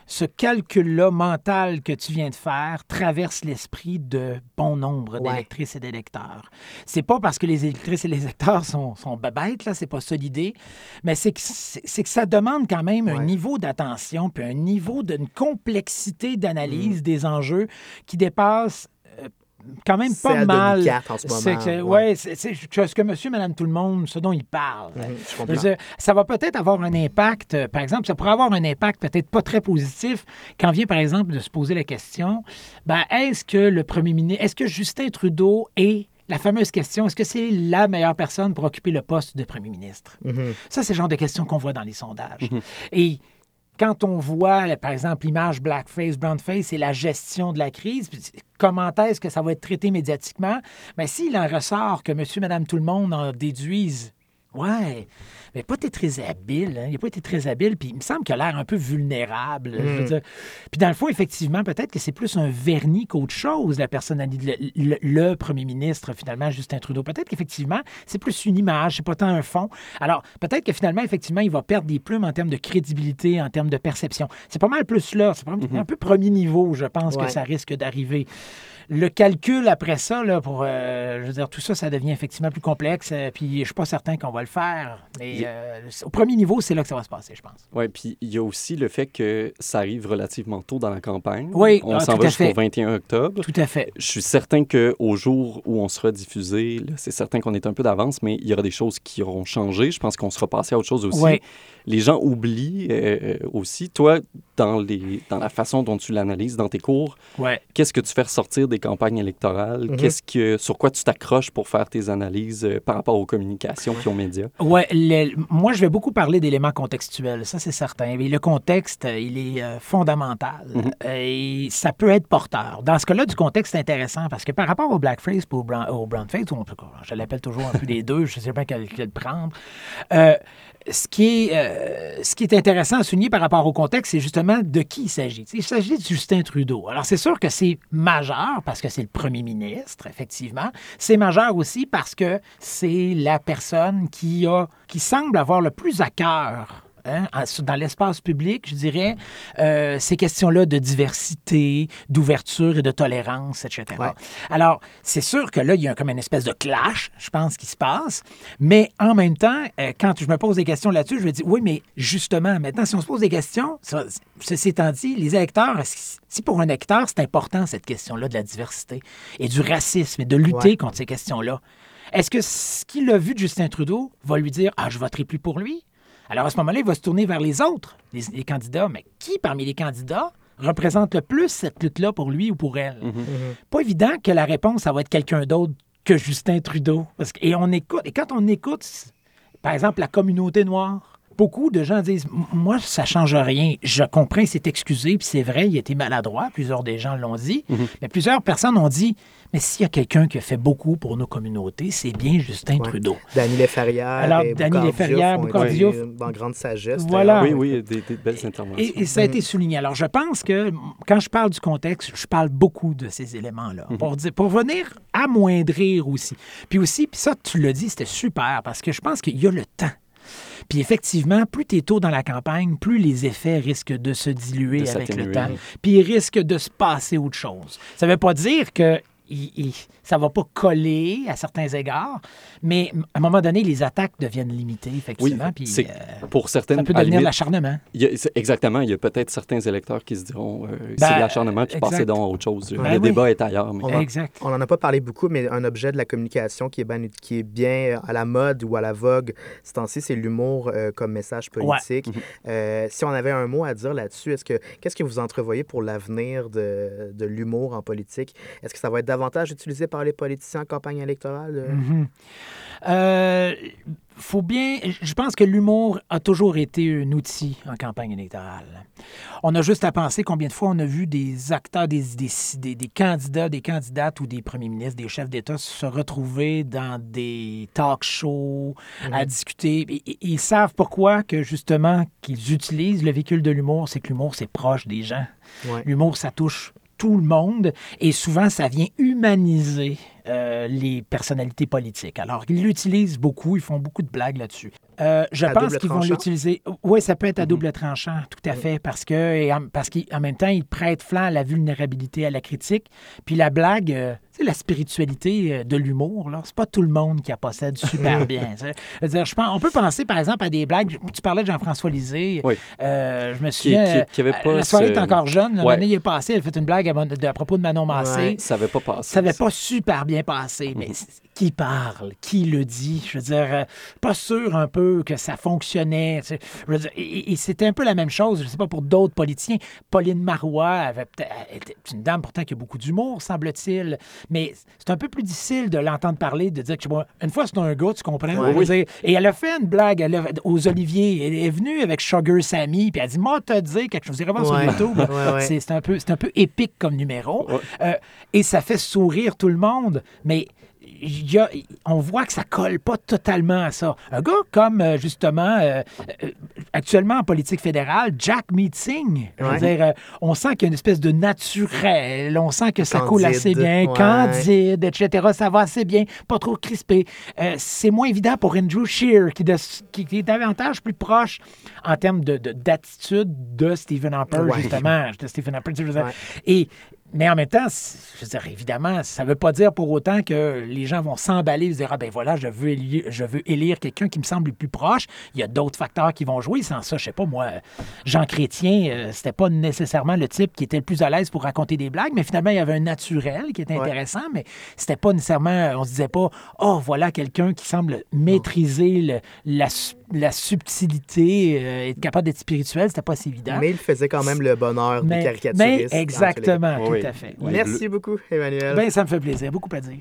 ce calcul-là mental que tu viens de faire traverse l'esprit de bon nombre Ouais. d'électrices et d'électeurs. C'est pas parce que les électrices et les électeurs sont, sont bêtes, là, c'est pas ça l'idée, mais c'est que, ça demande quand même un niveau d'attention puis un niveau d'une complexité d'analyse Mm. des enjeux qui dépasse quand même pas mal. En ce moment, C'est que- ouais. ouais, c'est ce que monsieur, madame, tout le monde, ce dont il parle. Mhm, je dire, ça va peut-être avoir un impact, euh, par exemple, ça pourrait avoir un impact peut-être pas très positif quand vient, par exemple, de se poser la question, ben, est-ce que le premier ministre, est-ce que Justin Trudeau est la fameuse question, est-ce que c'est la meilleure personne pour occuper le poste de premier ministre? Mhm. Ça, c'est le genre de questions qu'on voit dans les sondages. Et quand on voit, par exemple, l'image blackface, brownface et la gestion de la crise, comment est-ce que ça va être traité médiatiquement, mais s'il en ressort que monsieur, madame, tout le monde en déduisent Ouais. Mais pas été très habile. Hein? Il n'a pas été très habile. Puis il me semble qu'il a l'air un peu vulnérable. je veux Mm. dire. Puis dans le fond, effectivement, peut-être que c'est plus un vernis qu'autre chose, la personnalité, le, le- le premier ministre, finalement, Justin Trudeau. Peut-être qu'effectivement, c'est plus une image, c'est pas tant un fond. Alors, peut-être que finalement, effectivement, il va perdre des plumes en termes de crédibilité, en termes de perception. C'est pas mal plus là. C'est pas- un peu premier niveau, je pense, Ouais. que ça risque d'arriver. Le calcul après ça, là, pour, euh, je veux dire, tout ça, ça devient effectivement plus complexe. euh, puis je suis pas certain qu'on va le faire. Mais euh, au premier niveau, c'est là que ça va se passer, je pense. Oui, puis il y a aussi le fait que ça arrive relativement tôt dans la campagne. Oui, On ah, s'en va jusqu'au fait. 21 octobre. Tout à fait. Je suis certain qu'au jour où on sera diffusé, c'est certain qu'on est un peu d'avance, mais il y aura des choses qui auront changé. Je pense qu'on sera passé à autre chose aussi. Ouais. Les gens oublient euh, aussi. Toi, dans, les, dans la façon dont tu l'analyses dans tes cours, Ouais. qu'est-ce que tu fais ressortir des campagnes électorales? Mhm. Qu'est-ce que, sur quoi tu t'accroches pour faire tes analyses euh, par rapport aux communications puis aux médias? Ouais, le- moi, je vais beaucoup parler d'éléments contextuels, ça c'est certain. Et le contexte, euh, il est euh, fondamental Mhm. Euh, et ça peut être porteur. Dans ce cas-là, du contexte, c'est intéressant parce que par rapport au blackface et au, brown, au brownface, ou je l'appelle toujours un peu les deux, je ne sais pas quel, quel prendre. euh, ce qui, est, ce qui est intéressant à souligner par rapport au contexte, c'est justement de qui il s'agit. Il s'agit de Justin Trudeau. Alors, c'est sûr que c'est majeur parce que c'est le premier ministre, effectivement. C'est majeur aussi parce que c'est la personne qui, a, qui semble avoir le plus à cœur hein, dans l'espace public, je dirais, euh, ces questions-là de diversité, d'ouverture et de tolérance, etc. Ouais. Alors, c'est sûr que là, il y a comme une espèce de clash, je pense, qui se passe. Mais en même temps, euh, quand je me pose des questions là-dessus, je me dis, oui, mais justement, maintenant, si on se pose des questions, ça- ceci étant dit, les électeurs, si pour un électeur, c'est important, cette question-là de la diversité et du racisme et de lutter Ouais. contre ces questions-là, est-ce que ce qu'il a vu de Justin Trudeau va lui dire, ah, je voterai plus pour lui? Alors à ce moment-là, il va se tourner vers les autres, les, les candidats. Mais qui parmi les candidats représente le plus cette lutte-là pour lui ou pour elle? Pas évident que la réponse, ça va être quelqu'un d'autre que Justin Trudeau. Parce que- et on écoute, et quand on écoute, par exemple, la communauté noire, beaucoup de gens disent Moi, ça change rien. Je comprends, il s'est excusé, puis c'est vrai, il était maladroit. Plusieurs des gens l'ont dit. Mais plusieurs personnes ont dit Mais s'il y a quelqu'un qui a fait beaucoup pour nos communautés, c'est bien Justin Ouais. Trudeau. Dany Léferrière Alors, et Dany Boucard Léferrière, Diouf ont Boucard été Diouf. dans grande sagesse. Voilà. Oui, oui, des, des belles interventions. Et, et ça a été souligné. Alors, je pense que quand je parle du contexte, je parle beaucoup de ces éléments-là. Pour, dire- pour venir amoindrir aussi. Puis aussi, puis ça, tu l'as dit, c'était super parce que je pense qu'il y a le temps. Puis effectivement, plus tu es tôt dans la campagne, plus les effets risquent de se diluer De avec le temps. Puis il risque de se passer autre chose. Ça ne veut pas dire que il- il- ça va pas coller à certains égards, mais à un moment donné, les attaques deviennent limitées, Oui, effectivement. puis, c'est euh, pour certaines. ça peut devenir limite, l'acharnement. exactement. Il y a peut-être certains électeurs qui se diront euh, Ben, c'est de l'acharnement, puis passez donc à autre chose. Ben le oui. débat est ailleurs. Mais... On en- Exact. On n'en a pas parlé beaucoup, mais un objet de la communication qui est, bien- qui est bien à la mode ou à la vogue ce temps-ci, c'est l'humour euh, comme message politique. Euh, si on avait un mot à dire là-dessus, est-ce que qu'est-ce que vous entrevoyez pour l'avenir de, de l'humour en politique? Est-ce que ça va être davantage utilisé par les politiciens en campagne électorale? euh? Mhm. Euh, faut bien. Je pense que l'humour a toujours été un outil en campagne électorale. On a juste à penser combien de fois on a vu des acteurs, des, des, des- candidats, des candidates ou des premiers ministres, des chefs d'État se retrouver dans des talk shows à discuter. Et- et- Ils savent pourquoi que justement qu'ils utilisent le véhicule de l'humour, c'est que l'humour c'est proche des gens. Ouais. L'humour, ça touche tout le monde et souvent, ça vient humaniser euh, les personnalités politiques. Alors, ils l'utilisent beaucoup, ils font beaucoup de blagues là-dessus. Euh, je À pense qu'ils vont l'utiliser. Oui, ça peut être à double tranchant, tout à fait, parce que et en, parce qu'en même temps, ils prêtent flanc à la vulnérabilité, à la critique. Puis la blague, euh, sais, la spiritualité euh, de l'humour, là, c'est pas tout le monde qui la possède super bien. dire, je pense, on peut penser, par exemple, à des blagues. Tu parlais de Jean-François Lisée. Oui. Euh, je me Qui- souviens. qui- qui avait euh, pas la soirée ce- est encore jeune. Ouais. L'année est passée, elle a fait une blague à, mon- de- à propos de Manon Massé. Ouais. Ça n'avait pas passé. Ça n'avait pas super bien passé, mais Mhm. qui parle? Qui le dit? Je veux dire, pas sûr un peu que ça fonctionnait. tu sais. Je veux dire, et, et c'était un peu la même chose, je ne sais pas, pour d'autres politiciens. Pauline Marois avait était une dame pourtant qui a beaucoup d'humour, semble-t-il, mais c'est un peu plus difficile de l'entendre parler, de dire que une fois c'est un gars, tu comprends? Dire, et elle a fait une blague elle a- aux Oliviers. Elle est venue avec Sugar Sammy, puis elle a dit Moi, te dire quelque chose. Voir Ouais. sur YouTube. Ouais, ouais. C'est un, peu- un peu épique comme numéro. Euh, et ça fait sourire tout le monde. Mais y a- on voit que ça colle pas totalement à ça. Un gars comme, euh, justement, euh, euh, actuellement en politique fédérale, Jack Meeting, je veux Ouais. dire, euh, on sent qu'il y a une espèce de naturel, on sent que ça coule assez bien, ouais. candide, etc. Ça va assez bien, pas trop crispé. Euh, c'est moins évident pour Andrew Shear, qui, de- qui- qui est davantage plus proche en termes de- de- d'attitude de, Stephen Harper, Ouais. justement. De Stephen Harper, je veux dire. Ouais. Et mais en même temps, je veux dire, évidemment, ça ne veut pas dire pour autant que les gens vont s'emballer et se dire Ah ben voilà, je veux élire, je veux élire quelqu'un qui me semble le plus proche. Il y a d'autres facteurs qui vont jouer. Sans ça, je sais pas, moi, Jean Chrétien, euh, c'était pas nécessairement le type qui était le plus à l'aise pour raconter des blagues, mais finalement, il y avait un naturel qui était Ouais. intéressant, mais c'était pas nécessairement. On se disait pas Oh, voilà quelqu'un qui semble maîtriser le- la, la subtilité, euh, être capable d'être spirituel. C'était pas si évident. Mais il faisait quand même le bonheur des Mais- caricaturistes. les cas. exactement, Oui. tout à fait. Oui. Merci beaucoup, Emmanuel. Ben, ça me fait plaisir, beaucoup à dire.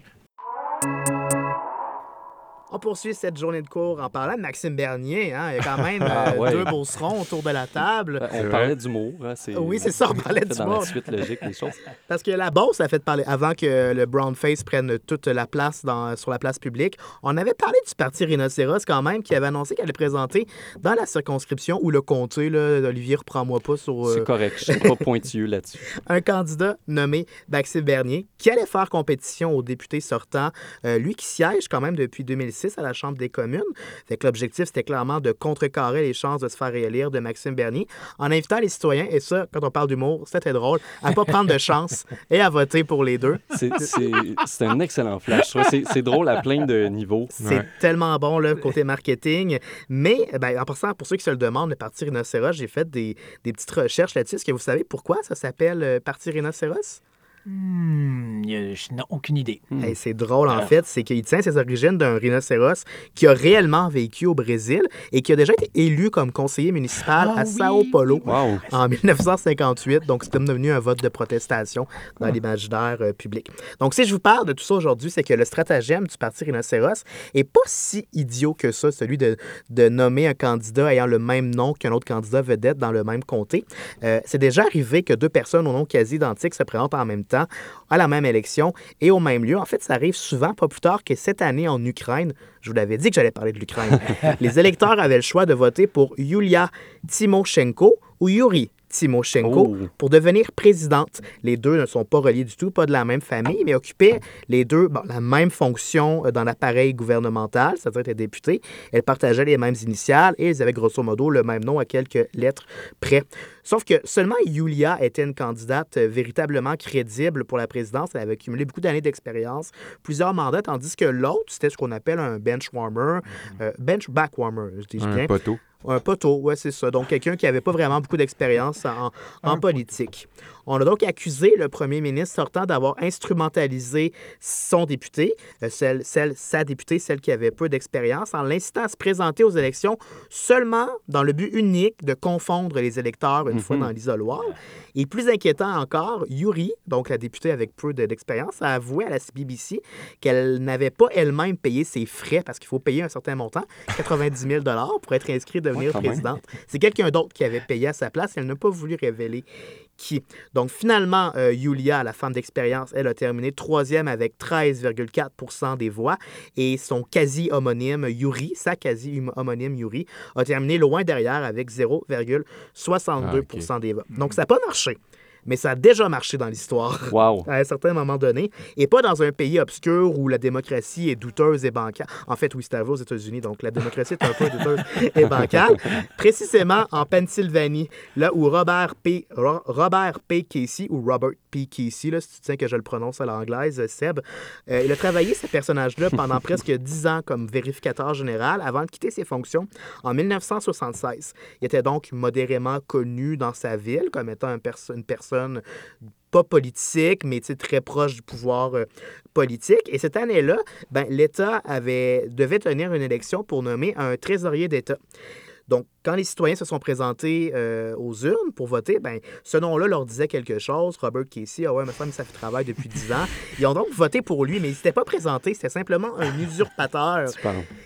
On poursuit cette journée de cours en parlant de Maxime Bernier. Hein. Il y a quand même Ah, euh, ouais. deux beaucerons autour de la table. C'est on parlait d'humour. Hein, c'est- Oui, c'est ça, on parlait fait dans d'humour. la suite logique des choses. Parce que la Beauce a fait parler, avant que le brown face prenne toute la place dans, sur la place publique, on avait parlé du parti Rhinocéros quand même, qui avait annoncé qu'elle allait présenter dans la circonscription ou le comté, là, Olivier, reprends-moi pas sur euh, C'est correct. Je suis pas pointilleux là-dessus. un candidat nommé Maxime Bernier, qui allait faire compétition au député sortant, euh, lui qui siège quand même depuis 2006 à la Chambre des communes. Fait que l'objectif, c'était clairement de contrecarrer les chances de se faire réélire de Maxime Bernier en invitant les citoyens, et ça, quand on parle d'humour, c'était drôle, à pas prendre de chance et à voter pour les deux. C'est- un excellent flash. C'est drôle à plein de niveaux. C'est Ouais. tellement bon, le côté marketing. Mais, ben, en passant, pour ceux qui se le demandent, le Parti Rhinocéros, j'ai fait des, des petites recherches là-dessus. Est-ce que vous savez pourquoi ça s'appelle euh, Parti Rhinocéros? Hmm, je n'ai aucune idée. Hmm. Hey, c'est drôle, en Ah. fait, c'est qu'il tient ses origines d'un rhinocéros qui a réellement vécu au Brésil et qui a déjà été élu comme conseiller municipal Ah à oui, Sao Paulo. Wow. En 1958, donc c'est comme devenu un vote de protestation dans l'imaginaire euh, public. Donc, si je vous parle de tout ça aujourd'hui, c'est que le stratagème du Parti Rhinocéros est pas si idiot que ça, celui de, de nommer un candidat ayant le même nom qu'un autre candidat vedette dans le même comté. Euh, c'est déjà arrivé que deux personnes au nom quasi identique se présentent en même temps à la même élection et au même lieu. En fait, ça arrive souvent, pas plus tard que cette année en Ukraine. Je vous l'avais dit que j'allais parler de l'Ukraine. Les électeurs avaient le choix de voter pour Yulia Timoshenko ou Yuri Timoshenko Oh. pour devenir présidente. Les deux ne sont pas reliés du tout, pas de la même famille, mais occupaient les deux bon, la même fonction euh, dans l'appareil gouvernemental, c'est-à-dire étaient députés. Elles partageaient les mêmes initiales et elles avaient grosso modo le même nom à quelques lettres près. Sauf que seulement Yulia était une candidate euh, véritablement crédible pour la présidence. Elle avait accumulé beaucoup d'années d'expérience, plusieurs mandats, tandis que l'autre, c'était ce qu'on appelle un bench warmer, euh, bench back warmer, je dis bien. Un poteau. Un poteau, ouais, c'est ça. Donc, quelqu'un qui n'avait pas vraiment beaucoup d'expérience en, en politique. On a donc accusé le premier ministre sortant d'avoir instrumentalisé son député, euh, celle, celle, sa députée, celle qui avait peu d'expérience, en l'incitant à se présenter aux élections seulement dans le but unique de confondre les électeurs une fois dans l'isoloir. Et plus inquiétant encore, Yuri, donc la députée avec peu de- d'expérience, a avoué à la BBC qu'elle n'avait pas elle-même payé ses frais parce qu'il faut payer un certain montant, 90 000 pour être inscrit devenir quand même. présidente. C'est quelqu'un d'autre qui avait payé à sa place et elle n'a pas voulu révéler qui. Donc finalement, euh, Yulia, la femme d'expérience, elle a terminé troisième avec 13,4% des voix et son quasi-homonyme Yuri, sa quasi-homonyme Yuri, a terminé loin derrière avec 0,62 Ah, des voix. Donc ça n'a pas marché. Mais ça a déjà marché dans l'histoire Wow. à un certain moment donné, et pas dans un pays obscur où la démocratie est douteuse et bancale. En fait, oui, c'est arrivé aux États-Unis, donc la démocratie est un peu douteuse et bancale. Précisément en Pennsylvanie, là où Robert P. Ro- Robert P. Casey, ou Robert P. Casey, là, si tu tiens que je le prononce à l'anglaise, Seb, euh, il a travaillé ce personnage-là pendant presque dix ans comme vérificateur général avant de quitter ses fonctions en 1976. Il était donc modérément connu dans sa ville comme étant un perso- une personne pas politique, mais très proche du pouvoir euh, politique. Et cette année-là, ben, l'État avait, devait tenir une élection pour nommer un trésorier d'État. Donc, quand les citoyens se sont présentés euh, aux urnes pour voter, ben, ce nom-là leur disait quelque chose. Robert Casey, ah ouais, femme, ça fait travail depuis 10 ans. Ils ont donc voté pour lui, mais il ne s'était pas présenté. C'était simplement un usurpateur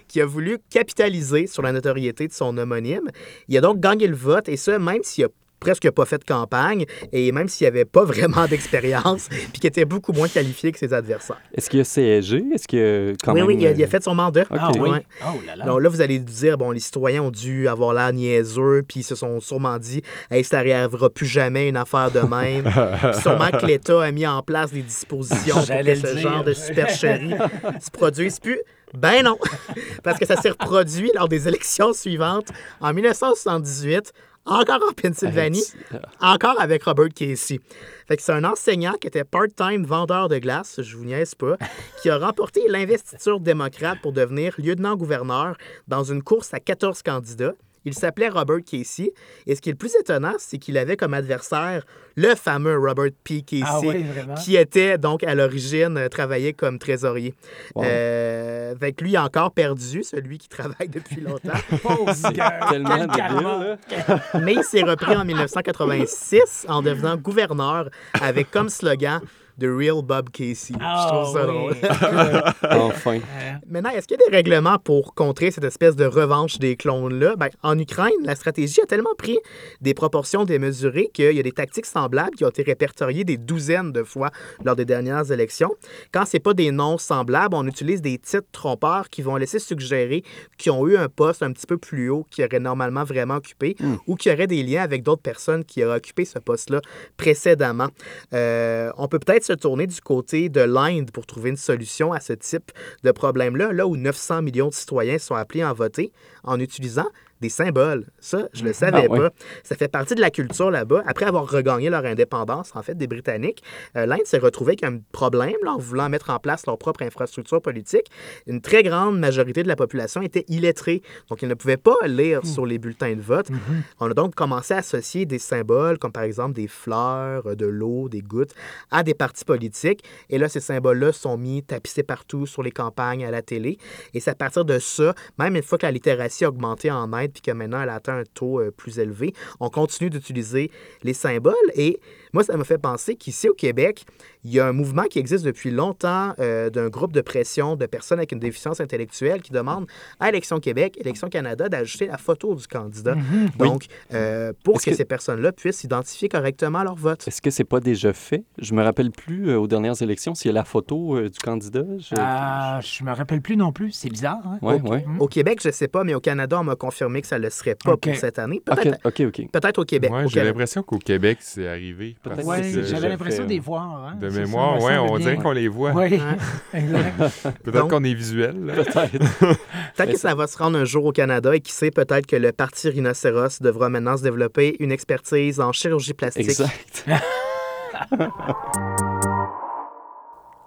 qui a voulu capitaliser sur la notoriété de son homonyme. Il a donc gagné le vote, et ça, même s'il a presque pas fait de campagne, et même s'il avait pas vraiment d'expérience, puis qui était beaucoup moins qualifié que ses adversaires. Est-ce qu'il a siégé? Est-ce que quand oui, même... oui, il a, il a euh, fait son mandat. Ah oui. Ouais. Oh là là. Donc là, vous allez dire, bon, les citoyens ont dû avoir l'air niaiseux, puis ils se sont sûrement dit, hey, ça n'arrivera plus jamais une affaire de même. Puis sûrement que l'État a mis en place des dispositions pour que ce dire. genre de supercherie se produise plus. Ben non, parce que ça s'est reproduit lors des élections suivantes en 1978, encore en Pennsylvanie, encore avec Robert Casey. Fait que c'est un enseignant qui était part-time vendeur de glace, je vous niaise pas, qui a remporté l'investiture démocrate pour devenir lieutenant-gouverneur dans une course à 14 candidats. Il s'appelait Robert Casey. Et ce qui est le plus étonnant, c'est qu'il avait comme adversaire le fameux Robert P. Casey, Ah oui, qui était donc à l'origine euh, travaillé comme trésorier. Wow. Euh, que lui a encore perdu, celui qui travaille depuis longtemps. Tellement débile. Mais il s'est repris en 1986 en devenant gouverneur avec comme slogan The Real Bob Casey. Ah, Je trouve ça oui. drôle. Enfin. Maintenant, est-ce qu'il y a des règlements pour contrer cette espèce de revanche des clones-là? Ben, en Ukraine, la stratégie a tellement pris des proportions démesurées qu'il y a des tactiques semblables qui ont été répertoriées des douzaines de fois lors des dernières élections. Quand c'est pas des noms semblables, on utilise des titres trompeurs qui vont laisser suggérer qu'ils ont eu un poste un petit peu plus haut qu'ils auraient normalement vraiment occupé ou qui auraient des liens avec d'autres personnes qui auraient occupé ce poste-là précédemment. Euh, on peut peut-être se tourner du côté de l'Inde pour trouver une solution à ce type de problème-là, là où 900 millions de citoyens sont appelés à voter en utilisant des symboles. Ça, je le savais Ah ouais. pas. Ça fait partie de la culture là-bas. Après avoir regagné leur indépendance, en fait, des Britanniques, euh, l'Inde s'est retrouvée avec un problème là, en voulant mettre en place leur propre infrastructure politique. Une très grande majorité de la population était illettrée, donc ils ne pouvaient pas lire sur les bulletins de vote. On a donc commencé à associer des symboles, comme par exemple des fleurs, euh, de l'eau, des gouttes, à des partis politiques. Et là, ces symboles-là sont mis tapissés partout sur les campagnes, à la télé. Et c'est à partir de ça, même une fois que la littératie a augmenté en Inde, puis que maintenant elle atteint un taux euh, plus élevé, on continue d'utiliser les symboles. Et moi, ça me fait penser qu'ici au Québec, il y a un mouvement qui existe depuis longtemps euh, d'un groupe de pression de personnes avec une déficience intellectuelle qui demande à Élection Québec, Élection Canada d'ajouter la photo du candidat. Donc, euh, pour que, que- ces personnes-là puissent identifier correctement leur vote. Est-ce que c'est pas déjà fait? Je me rappelle plus euh, aux dernières élections s'il y a la photo euh, du candidat. Je... Ah, je me rappelle plus non plus. C'est bizarre. Hein? ouais, ok. ouais. Au Québec, je ne sais pas, mais au Canada, on m'a confirmé que ça ne le serait pas pour cette année. Ok, Peut-être ok, ok. peut-être au Québec. Ouais, au j'ai l'impression qu'au Québec, c'est arrivé. Peut-être Ouais, j'avais l'impression fais, de les voir. hein. De mémoire, semble on dirait qu'on les voit. Oui, Hein? Peut-être qu'on est visuel. Peut-être. Peut-être que ça va se rendre un jour au Canada et qui sait, peut-être que le parti rhinocéros devra maintenant se développer une expertise en chirurgie plastique. exact.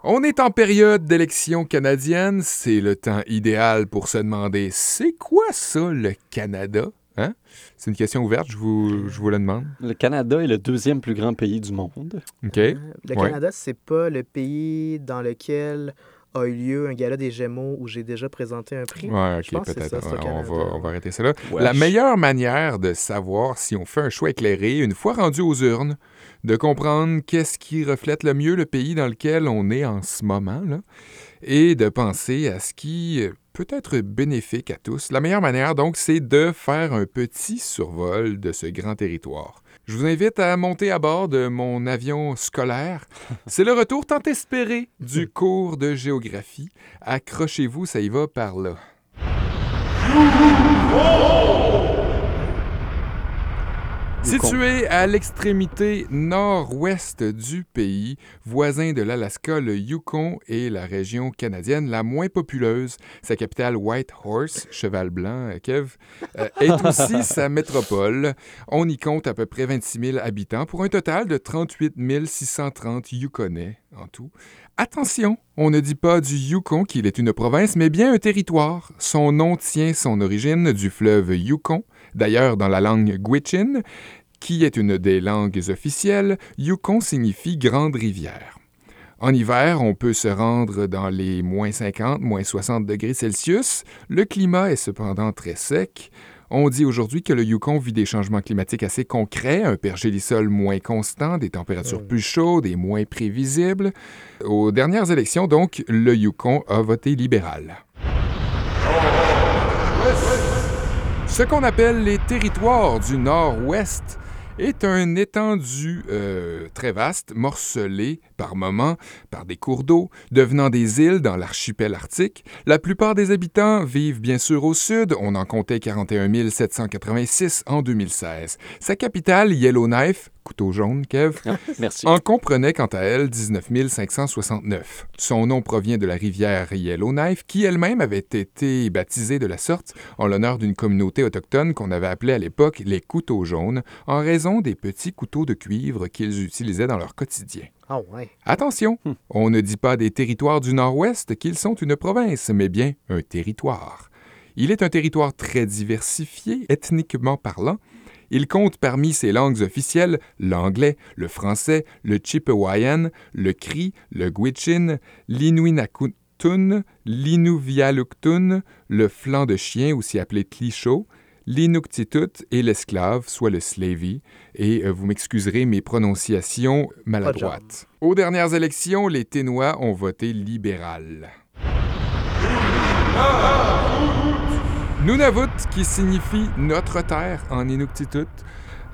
On est en période d'élection canadienne. C'est le temps idéal pour se demander c'est quoi ça, le Canada? Hein? C'est une question ouverte, je vous, je vous la demande. Le Canada est le deuxième plus grand pays du monde. OK. Le Ouais. Canada, c'est pas le pays dans lequel a eu lieu un gala des Gémeaux où j'ai déjà présenté un prix. Ouais, Je pense peut-être. ça, on, va, on va arrêter ça là. La meilleure manière de savoir si on fait un choix éclairé, une fois rendu aux urnes, de comprendre qu'est-ce qui reflète le mieux le pays dans lequel on est en ce moment, là, et de penser à ce qui euh, peut être bénéfique à tous. La meilleure manière, donc, c'est de faire un petit survol de ce grand territoire. Je vous invite à monter à bord de mon avion scolaire. C'est le retour tant espéré du cours de géographie. Accrochez-vous, ça y va par là. Situé à l'extrémité nord-ouest du pays, voisin de l'Alaska, le Yukon est la région canadienne la moins populeuse. Sa capitale, Whitehorse, cheval blanc, euh, Kev, euh, est aussi sa métropole. On y compte à peu près 26 000 habitants pour un total de 38 630 Yukonais en tout. Attention, on ne dit pas du Yukon qu'il est une province, mais bien un territoire. Son nom tient son origine du fleuve Yukon. D'ailleurs, dans la langue Gwich'in, qui est une des langues officielles, Yukon signifie grande rivière. En hiver, on peut se rendre dans les moins 50, moins 60 degrés Celsius. Le climat est cependant très sec. On dit aujourd'hui que le Yukon vit des changements climatiques assez concrets, un pergélisol moins constant, des températures plus chaudes et moins prévisibles. Aux dernières élections, donc, le Yukon a voté libéral. Ce qu'on appelle les territoires du Nord-Ouest est un étendu euh, très vaste, morcelé par moments par des cours d'eau, devenant des îles dans l'archipel arctique. La plupart des habitants vivent bien sûr au sud, on en comptait 41 786 en 2016. Sa capitale, Yellowknife, couteau jaune, Kev, Ah, merci. en comprenait quant à elle 19 569. Son nom provient de la rivière Yellowknife, qui elle-même avait été baptisée de la sorte en l'honneur d'une communauté autochtone qu'on avait appelée à l'époque les couteaux jaunes, en raison des petits couteaux de cuivre qu'ils utilisaient dans leur quotidien. Ah ouais. Attention, on ne dit pas des territoires du Nord-Ouest qu'ils sont une province, mais bien un territoire. Il est un territoire très diversifié, ethniquement parlant. Il compte parmi ses langues officielles l'anglais, le français, le Chippewayan, le Cri, le Gwich'in, l'Inuinnaqutun, l'Inuvialuktun, le flanc de chien, aussi appelé Tlicho, l'Inuktitut et l'esclave, soit le Slavey, et euh, vous m'excuserez mes prononciations maladroites. Aux dernières élections, les Ténois ont voté libéral. Nunavut, qui signifie notre terre en Inuktitut,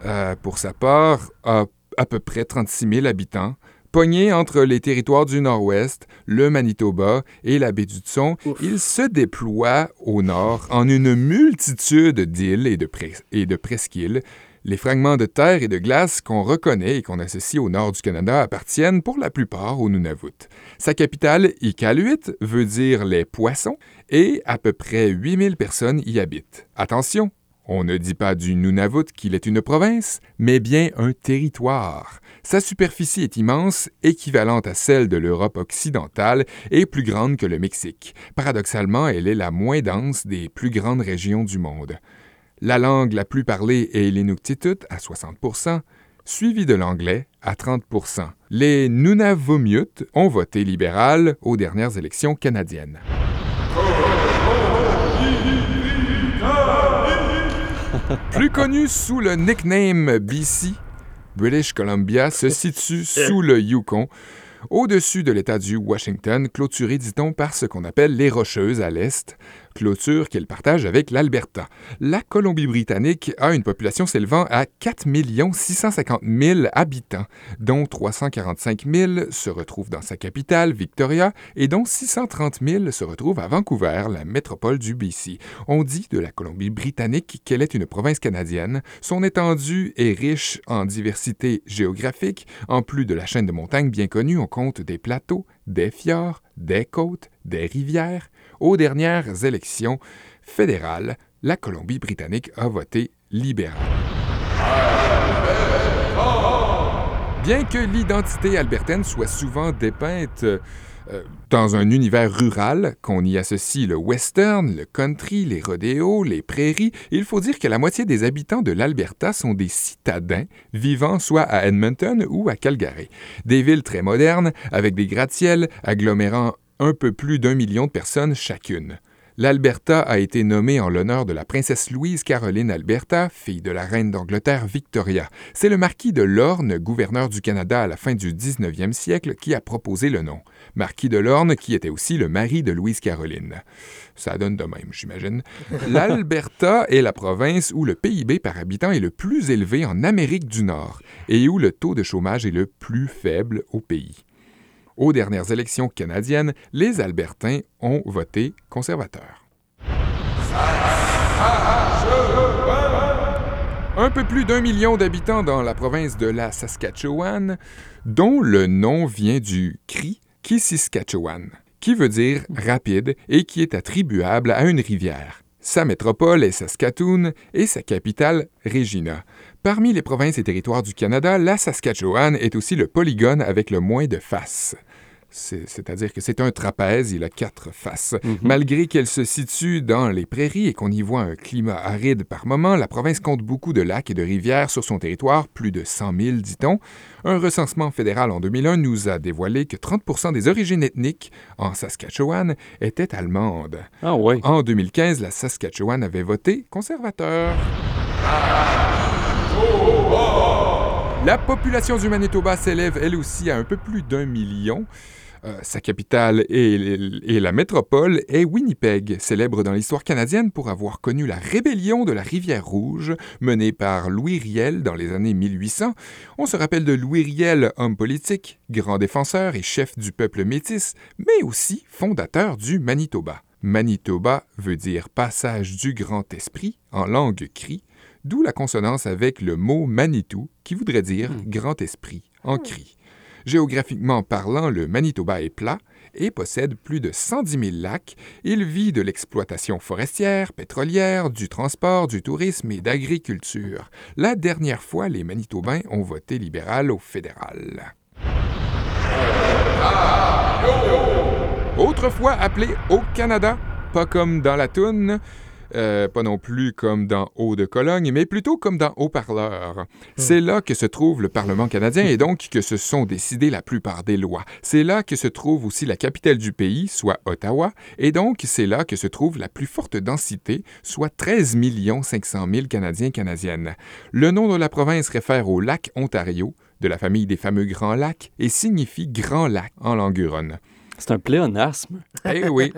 euh, pour sa part, a à peu près 36 000 habitants. Pogné entre les territoires du Nord-Ouest, le Manitoba et la baie du Tson, Ouf. il se déploie au nord en une multitude d'îles et de presqu'îles. Les fragments de terre et de glace qu'on reconnaît et qu'on associe au nord du Canada appartiennent pour la plupart au Nunavut. Sa capitale, Iqaluit, veut dire les poissons, et à peu près 8000 personnes y habitent. Attention, on ne dit pas du Nunavut qu'il est une province, mais bien un territoire. Sa superficie est immense, équivalente à celle de l'Europe occidentale et plus grande que le Mexique. Paradoxalement, elle est la moins dense des plus grandes régions du monde. La langue la plus parlée est l'Inuktitut à 60% suivi de l'anglais à 30% Les Nunavummiut ont voté libéral aux dernières élections canadiennes. Plus connu sous le nickname BC, British Columbia se situe sous le Yukon, au-dessus de l'État du Washington, clôturé, dit-on, par ce qu'on appelle les Rocheuses à l'est, clôture qu'elle partage avec l'Alberta. La Colombie-Britannique a une population s'élevant à 4 650 000 habitants, dont 345 000 se retrouvent dans sa capitale, Victoria, et dont 630 000 se retrouvent à Vancouver, la métropole du BC. On dit de la Colombie-Britannique qu'elle est une province canadienne. Son étendue est riche en diversité géographique. En plus de la chaîne de montagnes bien connue, on compte des plateaux, des fjords, des côtes, des rivières. Aux dernières élections fédérales, la Colombie-Britannique a voté libéral. Bien que l'identité albertaine soit souvent dépeinte euh, dans un univers rural, qu'on y associe le western, le country, les rodéos, les prairies, il faut dire que la moitié des habitants de l'Alberta sont des citadins vivant soit à Edmonton ou à Calgary. Des villes très modernes, avec des gratte-ciels agglomérant un peu plus d'un million de personnes chacune. L'Alberta a été nommée en l'honneur de la princesse Louise Caroline Alberta, fille de la reine d'Angleterre Victoria. C'est le marquis de Lorne, gouverneur du Canada à la fin du 19e siècle, qui a proposé le nom. Marquis de Lorne, qui était aussi le mari de Louise Caroline. Ça donne de même, j'imagine. L'Alberta est la province où le PIB par habitant est le plus élevé en Amérique du Nord et où le taux de chômage est le plus faible au pays. Aux dernières élections canadiennes, les Albertains ont voté conservateur. Un peu plus d'un million d'habitants dans la province de la Saskatchewan, dont le nom vient du cri Kisiskatchewan, qui veut dire rapide et qui est attribuable à une rivière. Sa métropole est Saskatoon et sa capitale Regina. Parmi les provinces et territoires du Canada, la Saskatchewan est aussi le polygone avec le moins de faces. C'est- C'est-à-dire que c'est un trapèze, il a quatre faces. Malgré qu'elle se situe dans les prairies et qu'on y voit un climat aride par moment, la province compte beaucoup de lacs et de rivières sur son territoire, plus de 100 000, dit-on. Un recensement fédéral en 2001 nous a dévoilé que 30% des origines ethniques en Saskatchewan étaient allemandes. Ah ouais. En 2015, la Saskatchewan avait voté conservateur. La population du Manitoba s'élève elle aussi à un peu plus d'un million. Euh, sa capitale et, la métropole est Winnipeg, célèbre dans l'histoire canadienne pour avoir connu la rébellion de la rivière Rouge, menée par Louis Riel dans les années 1800. On se rappelle de Louis Riel, homme politique, grand défenseur et chef du peuple métis, mais aussi fondateur du Manitoba. Manitoba veut dire passage du grand esprit en langue cri, d'où la consonance avec le mot Manitou, qui voudrait dire grand esprit en cri. Géographiquement parlant, le Manitoba est plat et possède plus de 110 000 lacs. Il vit de l'exploitation forestière, pétrolière, du transport, du tourisme et d'agriculture. La dernière fois, les Manitobains ont voté libéral au fédéral. Autrefois appelé au Canada, pas comme dans la toune, euh, pas non plus comme dans Haut de Cologne, mais plutôt comme dans Haut-Parleur. C'est là que se trouve le Parlement canadien et donc que se sont décidées la plupart des lois. C'est là que se trouve aussi la capitale du pays, soit Ottawa, et donc c'est là que se trouve la plus forte densité, soit 13 500 000 Canadiens canadiennes. Le nom de la province réfère au lac Ontario, de la famille des fameux Grands Lacs, et signifie Grand Lac en langue huronne. C'est un pléonasme. Eh oui.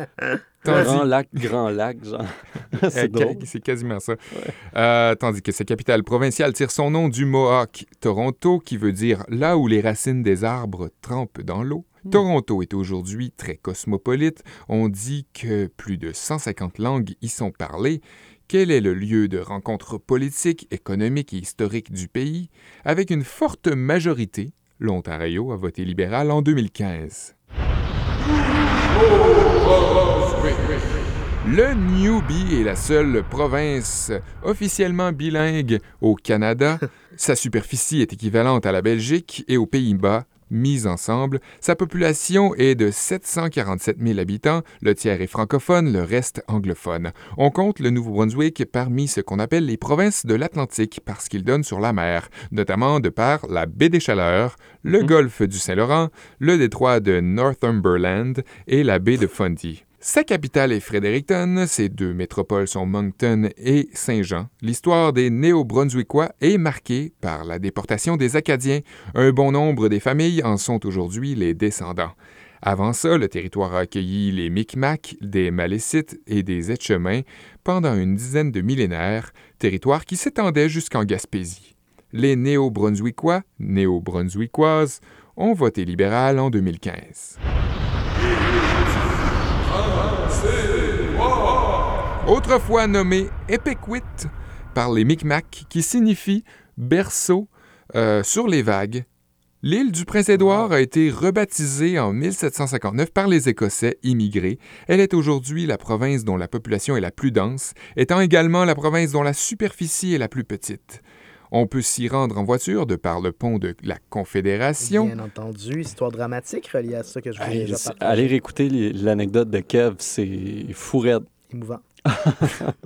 Grand lac, grand lac, genre. c'est ca- C'est quasiment ça. Euh, tandis que sa capitale provinciale tire son nom du Mohawk Toronto, qui veut dire là où les racines des arbres trempent dans l'eau. Toronto est aujourd'hui très cosmopolite. On dit que plus de 150 langues y sont parlées. Quel est le lieu de rencontre politique, économique et historique du pays? Avec une forte majorité, l'Ontario a voté libéral en 2015. Le Newbie est la seule province officiellement bilingue au Canada. Sa superficie est équivalente à la Belgique et aux Pays-Bas. Mise ensemble, sa population est de 747 000 habitants, le tiers est francophone, le reste anglophone. On compte le Nouveau-Brunswick parmi ce qu'on appelle les provinces de l'Atlantique parce qu'il donne sur la mer, notamment de par la baie des Chaleurs, le golfe du Saint-Laurent, le détroit de Northumberland et la baie de Fundy. Sa capitale est Fredericton, ses deux métropoles sont Moncton et Saint-Jean. L'histoire des Néo-Brunswickois est marquée par la déportation des Acadiens. Un bon nombre des familles en sont aujourd'hui les descendants. Avant ça, le territoire a accueilli les Micmacs, des Malécites et des Etchemins pendant une dizaine de millénaires, territoire qui s'étendait jusqu'en Gaspésie. Les Néo-Brunswickois, Néo-Brunswickoises, ont voté libéral en 2015. Autrefois nommé Epequit par les Micmacs, qui signifie berceau euh, sur les vagues. L'île du Prince-Édouard a été rebaptisée en 1759 par les Écossais immigrés. Elle est aujourd'hui la province dont la population est la plus dense, étant également la province dont la superficie est la plus petite. On peut s'y rendre en voiture de par le pont de la Confédération. Bien entendu, histoire dramatique reliée à ça que je voulais Hey, déjà partager. allez réécouter l'anecdote de Kev, c'est fou raide. Émouvant.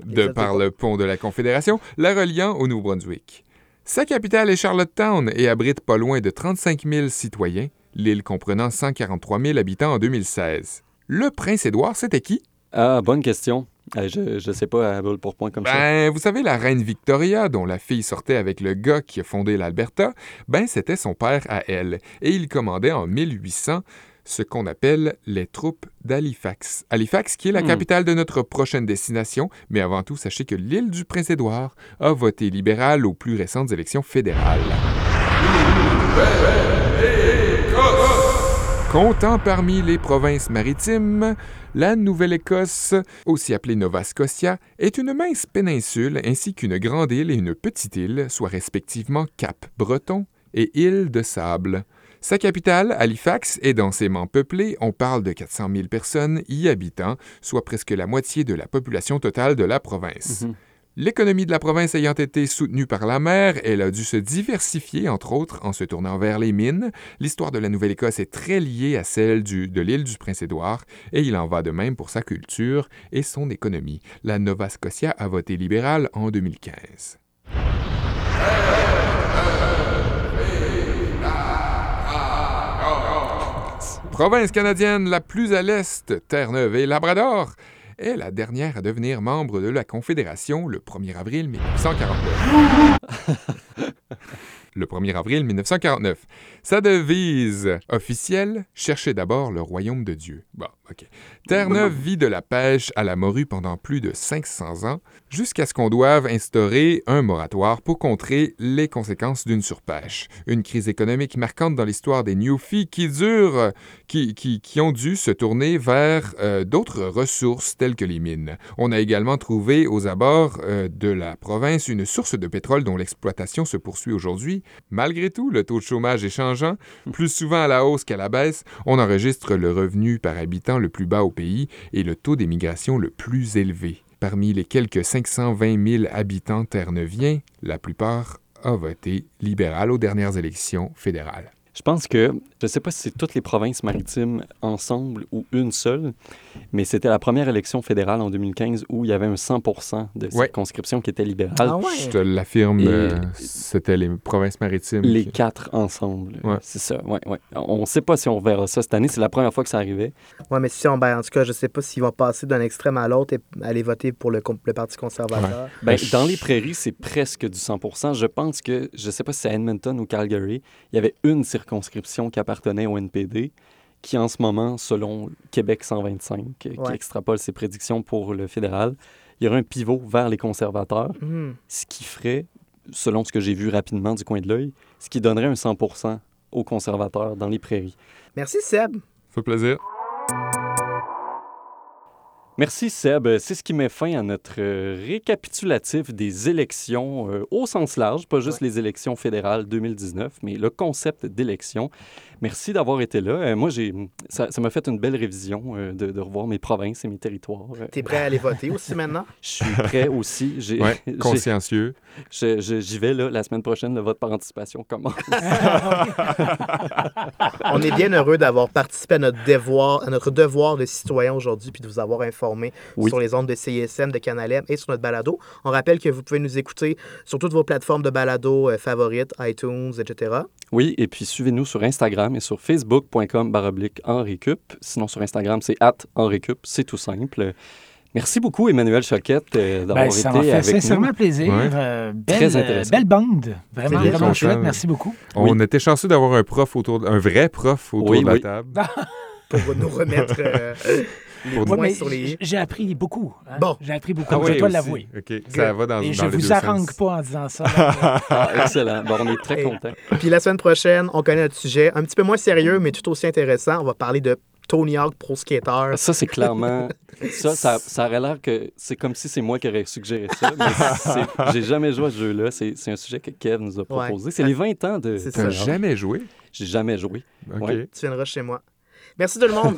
De par le pont de la Confédération, la reliant au Nouveau-Brunswick. Sa capitale est Charlottetown et abrite pas loin de 35 000 citoyens, l'île comprenant 143 000 habitants en 2016. Le Prince-Édouard, c'était qui? Ah, bonne question. Euh, je, je sais pas à brûle pour point comme ça. Ben, vous savez, la reine Victoria, dont la fille sortait avec le gars qui a fondé l'Alberta, ben, c'était son père à elle, et il commandait en 1800 ce qu'on appelle les troupes d'Halifax. Halifax, qui est la Hmm. capitale de notre prochaine destination, mais avant tout, sachez que l'île du Prince-Édouard a voté libéral aux plus récentes élections fédérales. Comptant parmi les provinces maritimes, la Nouvelle-Écosse, aussi appelée Nova Scotia, est une mince péninsule ainsi qu'une grande île et une petite île, soit respectivement Cap-Breton et île de Sable. Sa capitale, Halifax, est densément peuplée, on parle de 400 000 personnes y habitant, soit presque la moitié de la population totale de la province. Mhm. L'économie de la province ayant été soutenue par la mer, elle a dû se diversifier, entre autres, en se tournant vers les mines. L'histoire de la Nouvelle-Écosse est très liée à celle du- de l'île du Prince-Édouard, et il en va de même pour sa culture et son économie. La Nova Scotia a voté libéral en 2015. Province canadienne la plus à l'est, Terre-Neuve et Labrador, est la dernière à devenir membre de la Confédération le 1er avril 1949. le 1er avril 1949. Sa devise officielle, cherchez d'abord le royaume de Dieu. Bon, OK. Terre-Neuve vit de la pêche à la morue pendant plus de 500 ans, jusqu'à ce qu'on doive instaurer un moratoire pour contrer les conséquences d'une surpêche. Une crise économique marquante dans l'histoire des Newfies qui dure, qui, qui, qui ont dû se tourner vers euh, d'autres ressources telles que les mines. On a également trouvé aux abords euh, de la province une source de pétrole dont l'exploitation se poursuit aujourd'hui. Malgré tout, le taux de chômage est changeant, plus souvent à la hausse qu'à la baisse. On enregistre le revenu par habitant le plus bas au pays et le taux d'émigration le plus élevé. Parmi les quelques 520 000 habitants terre-neuviens, la plupart ont voté libéral aux dernières élections fédérales. Je pense que, je ne sais pas si c'est toutes les provinces maritimes ensemble ou une seule, mais c'était la première élection fédérale en 2015 où il y avait un 100% de Ouais. circonscription qui était libérale. Ah ouais? Je te l'affirme, euh, c'était les provinces maritimes. Les qui- quatre ensemble. Ouais. C'est ça, ouais, ouais. On ne sait pas si on verra ça cette année. C'est la première fois que ça arrivait. Ouais, mais si on, ben, en tout cas, je sais pas s'ils vont passer d'un extrême à l'autre et aller voter pour le, Parti conservateur. Ben, je- dans les prairies, c'est presque du 100% Je pense que, je ne sais pas si c'est à Edmonton ou Calgary, il y avait une circonscription qui appartenait au NPD, qui en ce moment, selon Québec 125, euh, qui extrapole ses prédictions pour le fédéral, il y aurait un pivot vers les conservateurs, Mhm. ce qui ferait, selon ce que j'ai vu rapidement du coin de l'œil, ce qui donnerait un 100 aux conservateurs dans les prairies. Merci, Seb. Ça fait plaisir. Merci Seb. C'est ce qui met fin à notre euh, récapitulatif des élections euh, au sens large, pas juste les élections fédérales 2019, mais le concept d'élection. Merci d'avoir été là. Euh, moi, j'ai, ça, m'a fait une belle révision euh, de, de revoir mes provinces et mes territoires. Euh, T'es prêt à aller voter aussi maintenant? Je suis prêt aussi. J'ai, Ouais, consciencieux. j'y vais là, la semaine prochaine. Le vote par anticipation commence. On est bien heureux d'avoir participé à notre devoir, à notre devoir de citoyen aujourd'hui, puis de vous avoir informé Oui. sur les ondes de CISM, de Canalem et sur notre balado. On rappelle que vous pouvez nous écouter sur toutes vos plateformes de balado euh, favorites, iTunes, etc. Oui, et puis suivez-nous sur Instagram et sur facebook.com baroblique en récup. Sinon, sur Instagram, c'est at en récup. C'est tout simple. Merci beaucoup, Emmanuel Choquette, euh, d'avoir Ben, ça été m'a fait avec sincèrement nous. plaisir. Ouais. Euh, Très belle, euh, intéressant. belle bande. Vraiment, vraiment chouette. Merci beaucoup. On était chanceux d'avoir un prof autour, de- un vrai prof autour Oui, de la oui. table. Pour nous remettre euh, les points sur les... J'ai appris beaucoup. hein. Bon. J'ai appris beaucoup. Ah je dois l'avouer. OK, ça va dans, Et dans je les vous deux harangue sens. pas en disant ça. Ah, excellent. Bon, on est très Et- contents. Puis la semaine prochaine, on connaît notre sujet un petit peu moins sérieux, mais tout aussi intéressant. On va parler de Tony Hawk Pro Skater. Ça, c'est clairement. Ça, ça, ça aurait l'air que c'est comme si c'est moi qui aurais suggéré ça. Mais c'est- j'ai jamais joué à ce jeu-là. C'est c'est un sujet que Kev nous a proposé. C'est les 20 ans de. C'est T'as jamais joué? J'ai jamais joué. OK. Ouais. Tu viendras chez moi. Merci tout le monde.